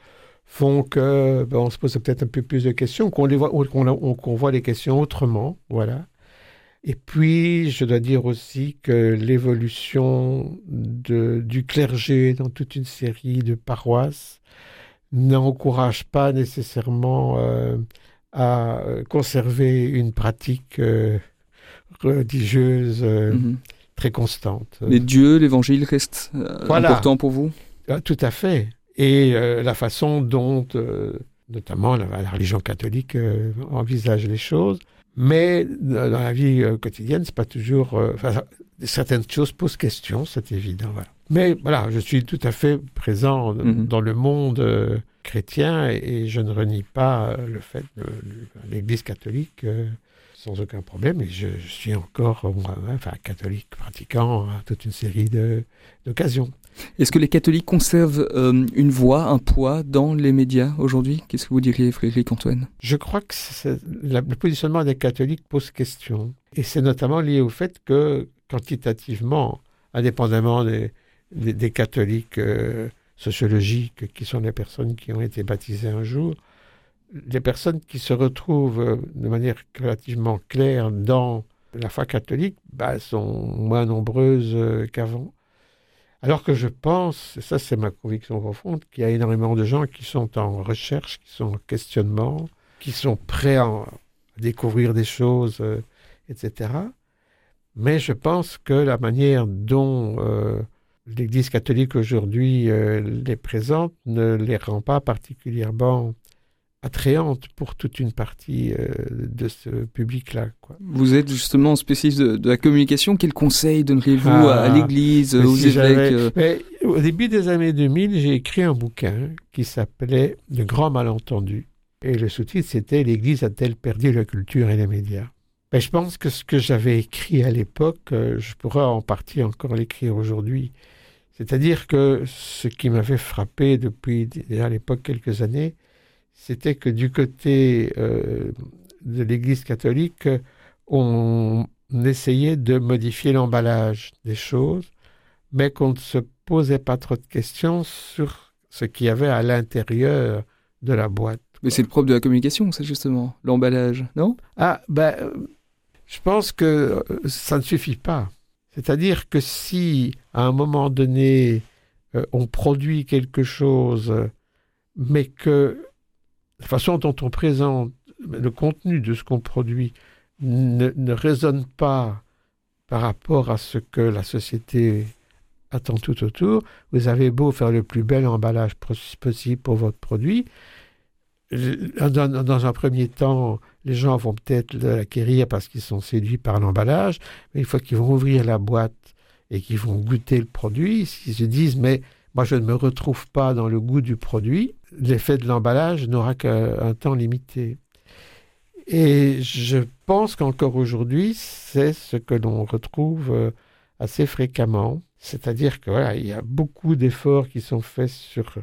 font que ben, on se pose peut-être un peu plus de questions, qu'on voit, les questions autrement, voilà. Et puis, je dois dire aussi que l'évolution du clergé dans toute une série de paroisses n'encourage pas nécessairement euh, à euh, conserver une pratique religieuse Mhm. Très constante. Les dieux, l'évangile restent euh, Voilà. important pour vous? Ah, Tout à fait. Et euh, la façon dont, euh, notamment la, la religion catholique, euh, envisage les choses. Mais dans la vie euh, quotidienne, c'est pas toujours. euh, certaines choses posent question, c'est évident. Voilà. Mais voilà, je suis tout à fait présent Mhm. dans le monde euh, chrétien et, et je ne renie pas euh, le fait que l'Église catholique. Sans aucun problème, et je, je suis encore euh, moi, enfin, catholique pratiquant à toute une série d'occasions. Est-ce que les catholiques conservent euh, une voix, un poids dans les médias aujourd'hui? Qu'est-ce que vous diriez, Frédéric Antoine? Je crois que la- le positionnement des catholiques pose question. Et c'est notamment lié au fait que, quantitativement, indépendamment des, des- des catholiques euh, sociologiques, qui sont les personnes qui ont été baptisées un jour, les personnes qui se retrouvent euh, de manière relativement claire dans la foi catholique bah, sont moins nombreuses euh, qu'avant. Alors que je pense, et ça c'est ma conviction profonde, qu'il y a énormément de gens qui sont en recherche, qui sont en questionnement, qui sont prêts à, découvrir des choses, euh, etc. Mais je pense que la manière dont l'Église catholique aujourd'hui les présente ne les rend pas particulièrement attrayantes pour toute une partie euh, de ce public-là. Vous êtes justement spécialiste de, de la communication. Quel conseil donneriez-vous Ah, à, à l'Église, aux si évêques euh, Mais au début des années 2000, j'ai écrit un bouquin qui s'appelait Le grand malentendu. Et le sous-titre, c'était L'Église a-t-elle perdu la culture et les médias? Mais je pense que ce que j'avais écrit à l'époque, euh, je pourrais en partie encore l'écrire aujourd'hui. C'est-à-dire que ce qui m'avait frappé depuis déjà à l'époque quelques années, c'était que du côté euh, de l'Église catholique, on essayait de modifier l'emballage des choses, mais qu'on ne se posait pas trop de questions sur ce qu'il y avait à l'intérieur de la boîte. Mais c'est le propre de la communication, c'est justement l'emballage, non? Ah, ben, je pense que euh, ça ne suffit pas. C'est-à-dire que si, à un moment donné, euh, on produit quelque chose, mais que la façon dont on présente le contenu de ce qu'on produit ne, ne résonne pas par rapport à ce que la société attend tout autour, vous avez beau faire le plus bel emballage pos- possible pour votre produit, dans, dans un premier temps, les gens vont peut-être l'acquérir parce qu'ils sont séduits par l'emballage, mais une fois qu'ils vont ouvrir la boîte et qu'ils vont goûter le produit, s'ils se disent mais moi je ne me retrouve pas dans le goût du produit, l'effet de l'emballage n'aura qu'un temps limité. Et je pense qu'encore aujourd'hui, c'est ce que l'on retrouve euh, assez fréquemment. C'est-à-dire que voilà, il y a beaucoup d'efforts qui sont faits sur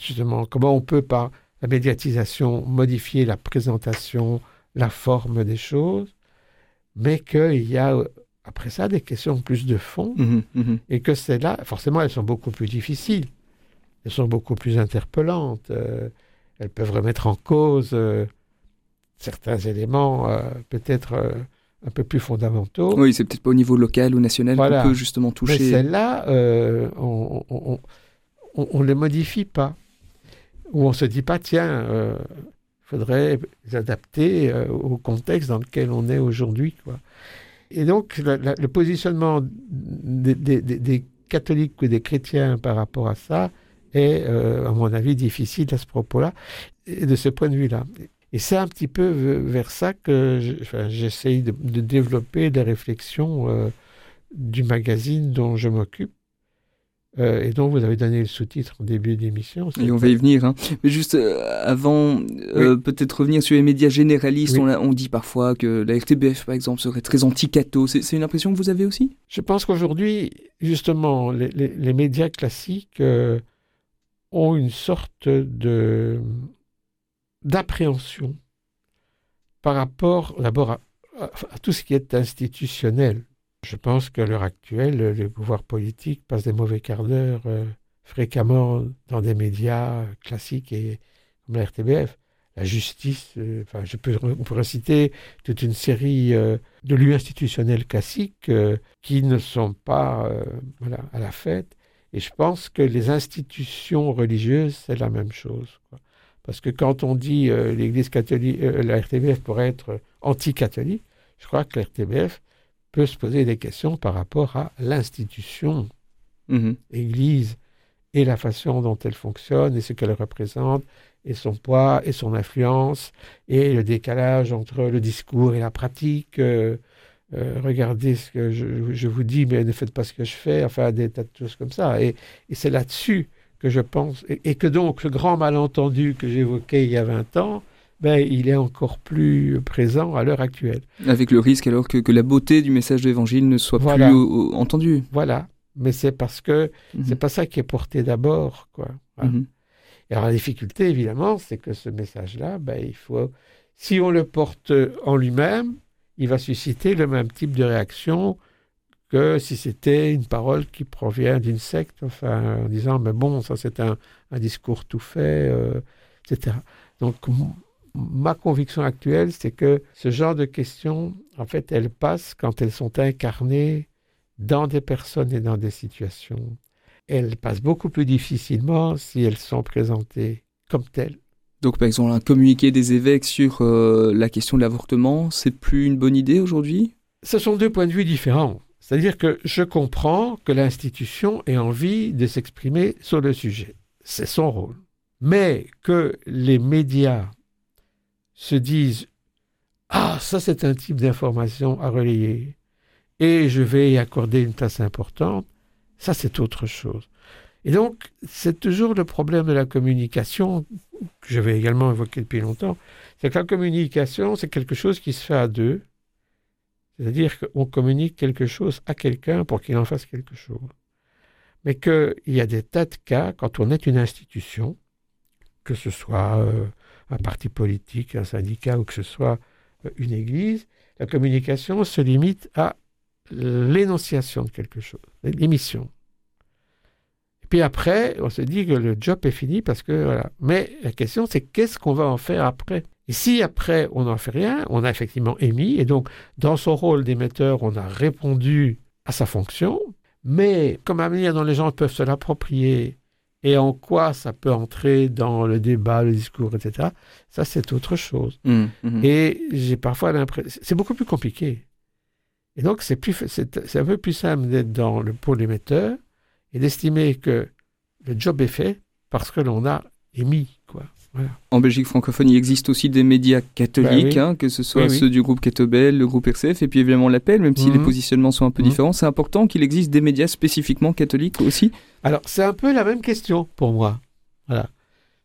justement comment on peut par la médiatisation modifier la présentation, la forme des choses, mais qu'il y a après ça des questions plus de fond Mhm, mhm. et que c'est là, forcément, elles sont beaucoup plus difficiles, elles sont beaucoup plus interpellantes, euh, elles peuvent remettre en cause euh, certains éléments euh, peut-être un peu plus fondamentaux. Oui, c'est peut-être pas au niveau local ou national Voilà. qu'on peut justement Mais toucher. celles-là, euh, on ne les modifie pas. Ou on se dit pas, tiens, il faudrait les adapter au contexte dans lequel on est aujourd'hui. Et donc, la- la- le positionnement des, des- des- des catholiques ou des chrétiens par rapport à ça est, euh, à mon avis, difficile à ce propos-là, et de ce point de vue-là. Et c'est un petit peu vers ça que j'essaye de, de développer des réflexions euh, du magazine dont je m'occupe euh, et dont vous avez donné le sous-titre en début d'émission. Et on va y venir. hein. Mais juste euh, avant, euh, peut-être revenir sur les médias généralistes. Oui. On, a- on dit parfois que la RTBF, par exemple, serait très anti-catho. C'est une impression que vous avez aussi? Je pense qu'aujourd'hui, justement, les, les- les médias classiques ont une sorte de d'appréhension par rapport d'abord à, tout ce qui est institutionnel. Je pense qu'à l'heure actuelle, les pouvoirs politiques passent des mauvais quarts d'heure euh, fréquemment dans des médias classiques et comme la RTBF. La justice, euh, enfin, je peux, on pourrait citer toute une série euh, de lieux institutionnels classiques qui ne sont pas voilà, à la fête. Et je pense que les institutions religieuses, c'est la même chose. quoi. Parce que quand on dit euh, l'Église catholique, euh, la RTBF pourrait être anti-catholique, je crois que la RTBF peut se poser des questions par rapport à l'institution Mhm. Église et la façon dont elle fonctionne et ce qu'elle représente et son poids et son influence et le décalage entre le discours et la pratique. euh, euh, regardez ce que je, je vous dis, mais ne faites pas ce que je fais, enfin des tas de choses comme ça. Et, et c'est là-dessus que je pense, et, et que donc le grand malentendu que j'évoquais il y a 20 ans, ben, il est encore plus présent à l'heure actuelle. Avec le risque alors que, que la beauté du message de l'évangile ne soit Voilà. plus au- au- entendue. Voilà. Mais c'est parce que Mhm. c'est pas ça qui est porté d'abord, quoi. Mhm. Et alors la difficulté, évidemment, c'est que ce message-là, ben, il faut, si on le porte en lui-même, il va susciter le même type de réaction que si c'était une parole qui provient d'une secte, enfin, en disant, mais bon, ça c'est un, un discours tout fait, euh, etc. Donc, ma conviction actuelle, c'est que ce genre de questions, en fait, elles passent quand elles sont incarnées dans des personnes et dans des situations elles passent beaucoup plus difficilement si elles sont présentées comme telles. Donc, par exemple, un communiqué des évêques sur euh, la question de l'avortement, c'est plus une bonne idée aujourd'hui? Ce sont deux points de vue différents. C'est-à-dire que je comprends que l'institution ait envie de s'exprimer sur le sujet. C'est son rôle. Mais que les médias se disent Ah, ça c'est un type d'information à relayer et je vais y accorder une place importante, ça c'est autre chose. Et donc, c'est toujours le problème de la communication que j'avais également évoqué depuis longtemps. C'est que la communication, c'est quelque chose qui se fait à deux. C'est-à-dire qu'on communique quelque chose à quelqu'un pour qu'il en fasse quelque chose. Mais qu'il y a des tas de cas, quand on est une institution, que ce soit euh, un parti politique, un syndicat ou que ce soit euh, une église, la communication se limite à l'énonciation de quelque chose, l'émission. Puis après, on se dit que le job est fini parce que voilà. Mais la question, c'est qu'est-ce qu'on va en faire après? Et si après, on n'en fait rien, on a effectivement émis, et donc dans son rôle d'émetteur, on a répondu à sa fonction, mais comme la manière dont les gens peuvent se l'approprier et en quoi ça peut entrer dans le débat, le discours, etc., ça c'est autre chose. Mhm, mhm. Et j'ai parfois l'impression, c'est beaucoup plus compliqué. Et donc c'est plus, c'est c'est un peu plus simple d'être dans le pôle émetteur et d'estimer que le job est fait parce que l'on a émis, quoi. Voilà. En Belgique francophone, il existe aussi des médias catholiques, Bah oui. hein, que ce soit oui. ceux du groupe Catobel, le groupe RCF, et puis évidemment l'Appel, même si Mhm. les positionnements sont un peu Mhm. différents. C'est important qu'il existe des médias spécifiquement catholiques aussi. Alors, c'est un peu la même question pour moi. Voilà.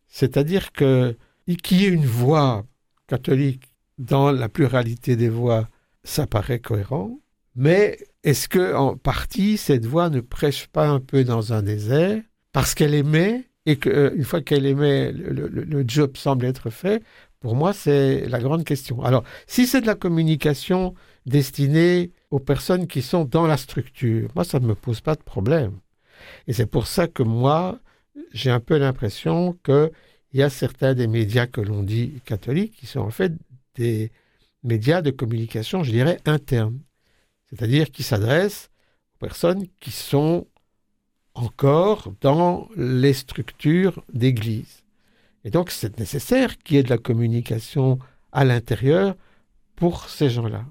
C'est-à-dire que qu'il y ait une voix catholique dans la pluralité des voix, ça paraît cohérent. Mais est-ce que, en partie, cette voix ne prêche pas un peu dans un désert parce qu'elle émet et qu'une fois qu'elle le- le job semble être fait Pour moi, c'est la grande question. Alors, si c'est de la communication destinée aux personnes qui sont dans la structure, moi, ça ne me pose pas de problème. Et c'est pour ça que moi, j'ai un peu l'impression qu'il y a certains des médias que l'on dit catholiques qui sont en fait des médias de communication, je dirais, internes. C'est-à-dire qui s'adressent aux personnes qui sont encore dans les structures d'église. Et donc, c'est nécessaire qu'il y ait de la communication à l'intérieur pour ces gens-là.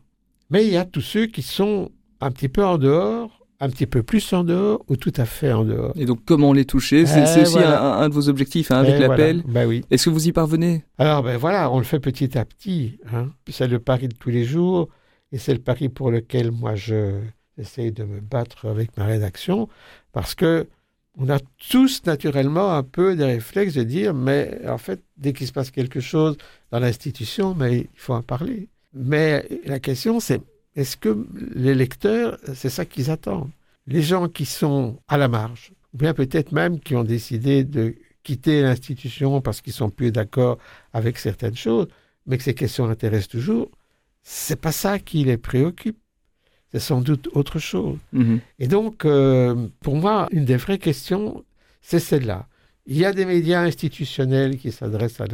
Mais il y a tous ceux qui sont un petit peu en dehors, un petit peu plus en dehors ou tout à fait en dehors. Et donc, comment les toucher? C'est Eh, c'est aussi voilà. un, un de vos objectifs hein, avec Et l'appel. voilà. Ben oui. Est-ce que vous y parvenez? Alors, ben voilà, on le fait petit à petit. Hein. C'est le pari de tous les jours et c'est le pari pour lequel moi je j'essaye de me battre avec ma rédaction parce que on a tous naturellement un peu des réflexes de dire, mais en fait, dès qu'il se passe quelque chose dans l'institution, mais il faut en parler. Mais la question, c'est est-ce que les lecteurs, c'est ça qu'ils attendent? Les gens qui sont à la marge, ou bien peut-être même qui ont décidé de quitter l'institution parce qu'ils sont plus d'accord avec certaines choses, mais que ces questions intéressent toujours, c'est pas ça qui les préoccupe. C'est sans doute autre chose. Mhm. Et donc, euh, pour moi, une des vraies questions, c'est celle-là. Il y a des médias institutionnels qui s'adressent à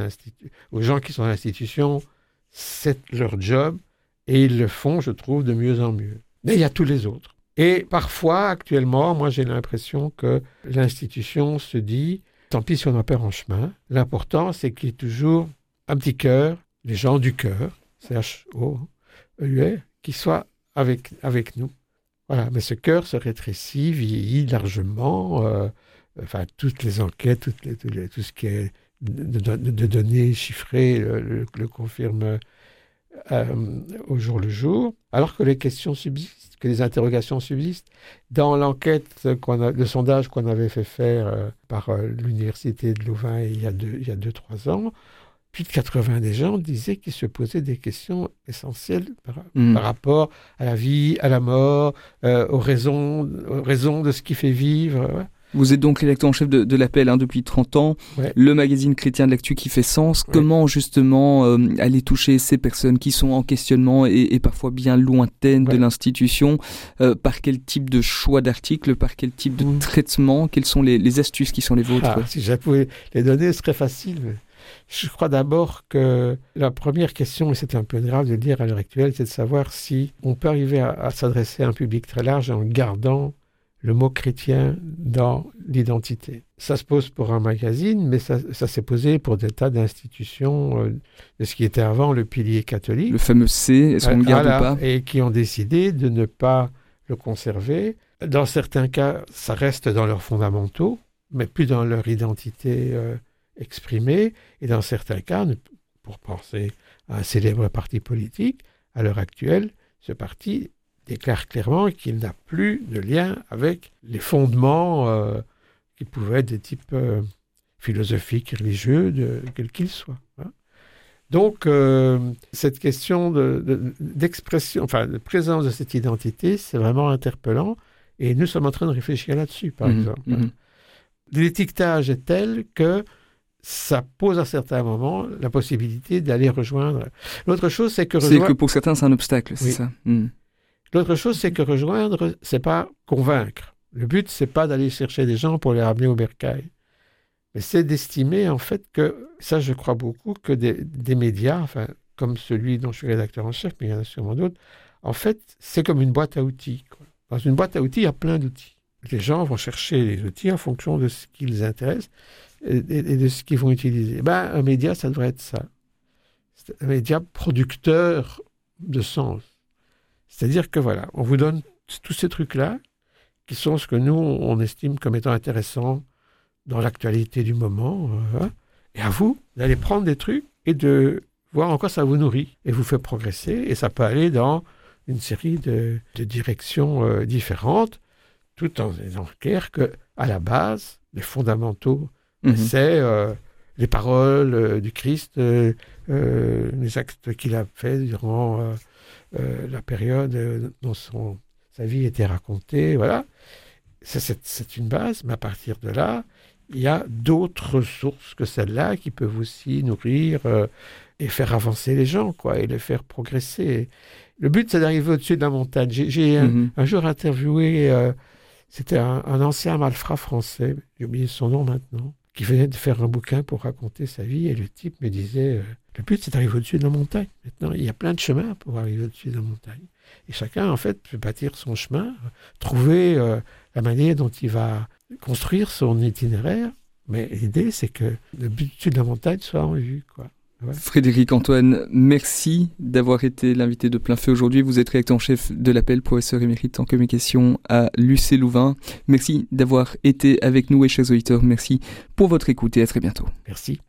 aux gens qui sont à l'institution, c'est leur job, et ils le font, je trouve, de mieux en mieux. Mais il y a tous les autres. Et parfois, actuellement, moi j'ai l'impression que l'institution se dit, tant pis si on en perd en chemin, l'important c'est qu'il y ait toujours un petit cœur, les gens du cœur, C-H-O-E-U-R, qui soient avec, avec nous. Voilà, mais ce cœur se rétrécit, vieillit largement. euh, enfin, toutes les enquêtes, toutes les- tout ce qui est de, données chiffrées le, le- confirme euh, au jour le jour, alors que les questions subsistent, que les interrogations subsistent. Dans l'enquête, le sondage qu'on avait fait faire euh, par l'université de Louvain il y a deux, il y a deux, trois ans, plus de 80 des gens disaient qu'ils se posaient des questions essentielles par, par rapport à la vie, à la mort, euh, aux, raisons, aux raisons de ce qui fait vivre. ouais. Vous êtes donc rédacteur en chef de, de l'appel hein, depuis 30 ans, Ouais. le magazine chrétien de l'actu qui fait sens. Ouais. Comment justement euh, aller toucher ces personnes qui sont en questionnement et, et parfois bien lointaines de l'institution? Euh, Par quel type de choix d'articles Par quel type de Mhm. traitement? Quelles sont les, les astuces qui sont les vôtres? Ah, si je pouvais les donner, ce serait facile. mais Je crois d'abord que la première question, et c'est un peu grave de le dire à l'heure actuelle, c'est de savoir si on peut arriver à, à s'adresser à un public très large en gardant le mot chrétien dans l'identité. Ça se pose pour un magazine, mais ça, ça s'est posé pour des tas d'institutions euh, de ce qui était avant le pilier catholique. Le fameux C, est-ce qu'on le garde Voilà, ou pas? Et qui ont décidé de ne pas le conserver. Dans certains cas, ça reste dans leurs fondamentaux, mais plus dans leur identité euh, exprimée. Et dans certains cas, pour penser à un célèbre parti politique, à l'heure actuelle, ce parti déclare clairement qu'il n'a plus de lien avec les fondements euh, qui pouvaient être des types euh, philosophiques, religieux, de, quels qu'ils soient. hein. Donc, euh, cette question de- de- d'expression, enfin, de présence de cette identité, c'est vraiment interpellant. Et nous sommes en train de réfléchir là-dessus, par Mhm, exemple. mhm. L'étiquetage est tel que ça pose à certains moments la possibilité d'aller rejoindre. L'autre chose, c'est que C'est rejoindre. que pour certains, c'est un obstacle, c'est Oui. ça Mhm. L'autre chose, c'est que rejoindre, c'est pas convaincre. Le but, c'est pas d'aller chercher des gens pour les ramener au bercail. Mais c'est d'estimer, en fait, que, ça, je crois beaucoup, que des, des médias, enfin, comme celui dont je suis rédacteur en chef, mais il y en a sûrement d'autres, en fait, c'est comme une boîte à outils. quoi. Dans une boîte à outils, il y a plein d'outils. Les gens vont chercher les outils en fonction de ce qui les intéresse et, de ce qu'ils vont utiliser. Ben, un média, ça devrait être ça. Un média producteur de sens. C'est-à-dire que voilà, on vous donne tous ces trucs-là, qui sont ce que nous, on estime comme étant intéressants dans l'actualité du moment. hein. et à vous d'aller prendre des trucs et de voir en quoi ça vous nourrit et vous fait progresser. Et ça peut aller dans une série de, de directions euh, différentes, tout en étant clair que, à la base, les fondamentaux, Mhm. c'est euh, les paroles euh, du Christ, euh, les actes qu'il a faits durant la période dont son, sa vie était racontée. Voilà. C'est une base, mais à partir de là, il y a d'autres sources que celle-là qui peuvent aussi nourrir et faire avancer les gens, quoi, et les faire progresser. Le but, c'est d'arriver au-dessus de la montagne. J'ai un, Mhm. un jour interviewé, euh, c'était un, ancien malfrat français, j'ai oublié son nom maintenant, qui venait de faire un bouquin pour raconter sa vie, et le type me disait, euh, le but c'est d'arriver au-dessus de la montagne. Maintenant, il y a plein de chemins pour arriver au-dessus de la montagne. Et chacun, en fait, peut bâtir son chemin, trouver euh, la manière dont il va construire son itinéraire. Mais l'idée, c'est que le but de la montagne soit en vue, quoi. Frédéric Antoine, merci d'avoir été l'invité de plein feu aujourd'hui. Vous êtes réacteur en chef de l'appel, professeur émérite en communication à l'UC Louvain. Merci d'avoir été avec nous et chers auditeurs. Merci pour votre écoute et à très bientôt. Merci.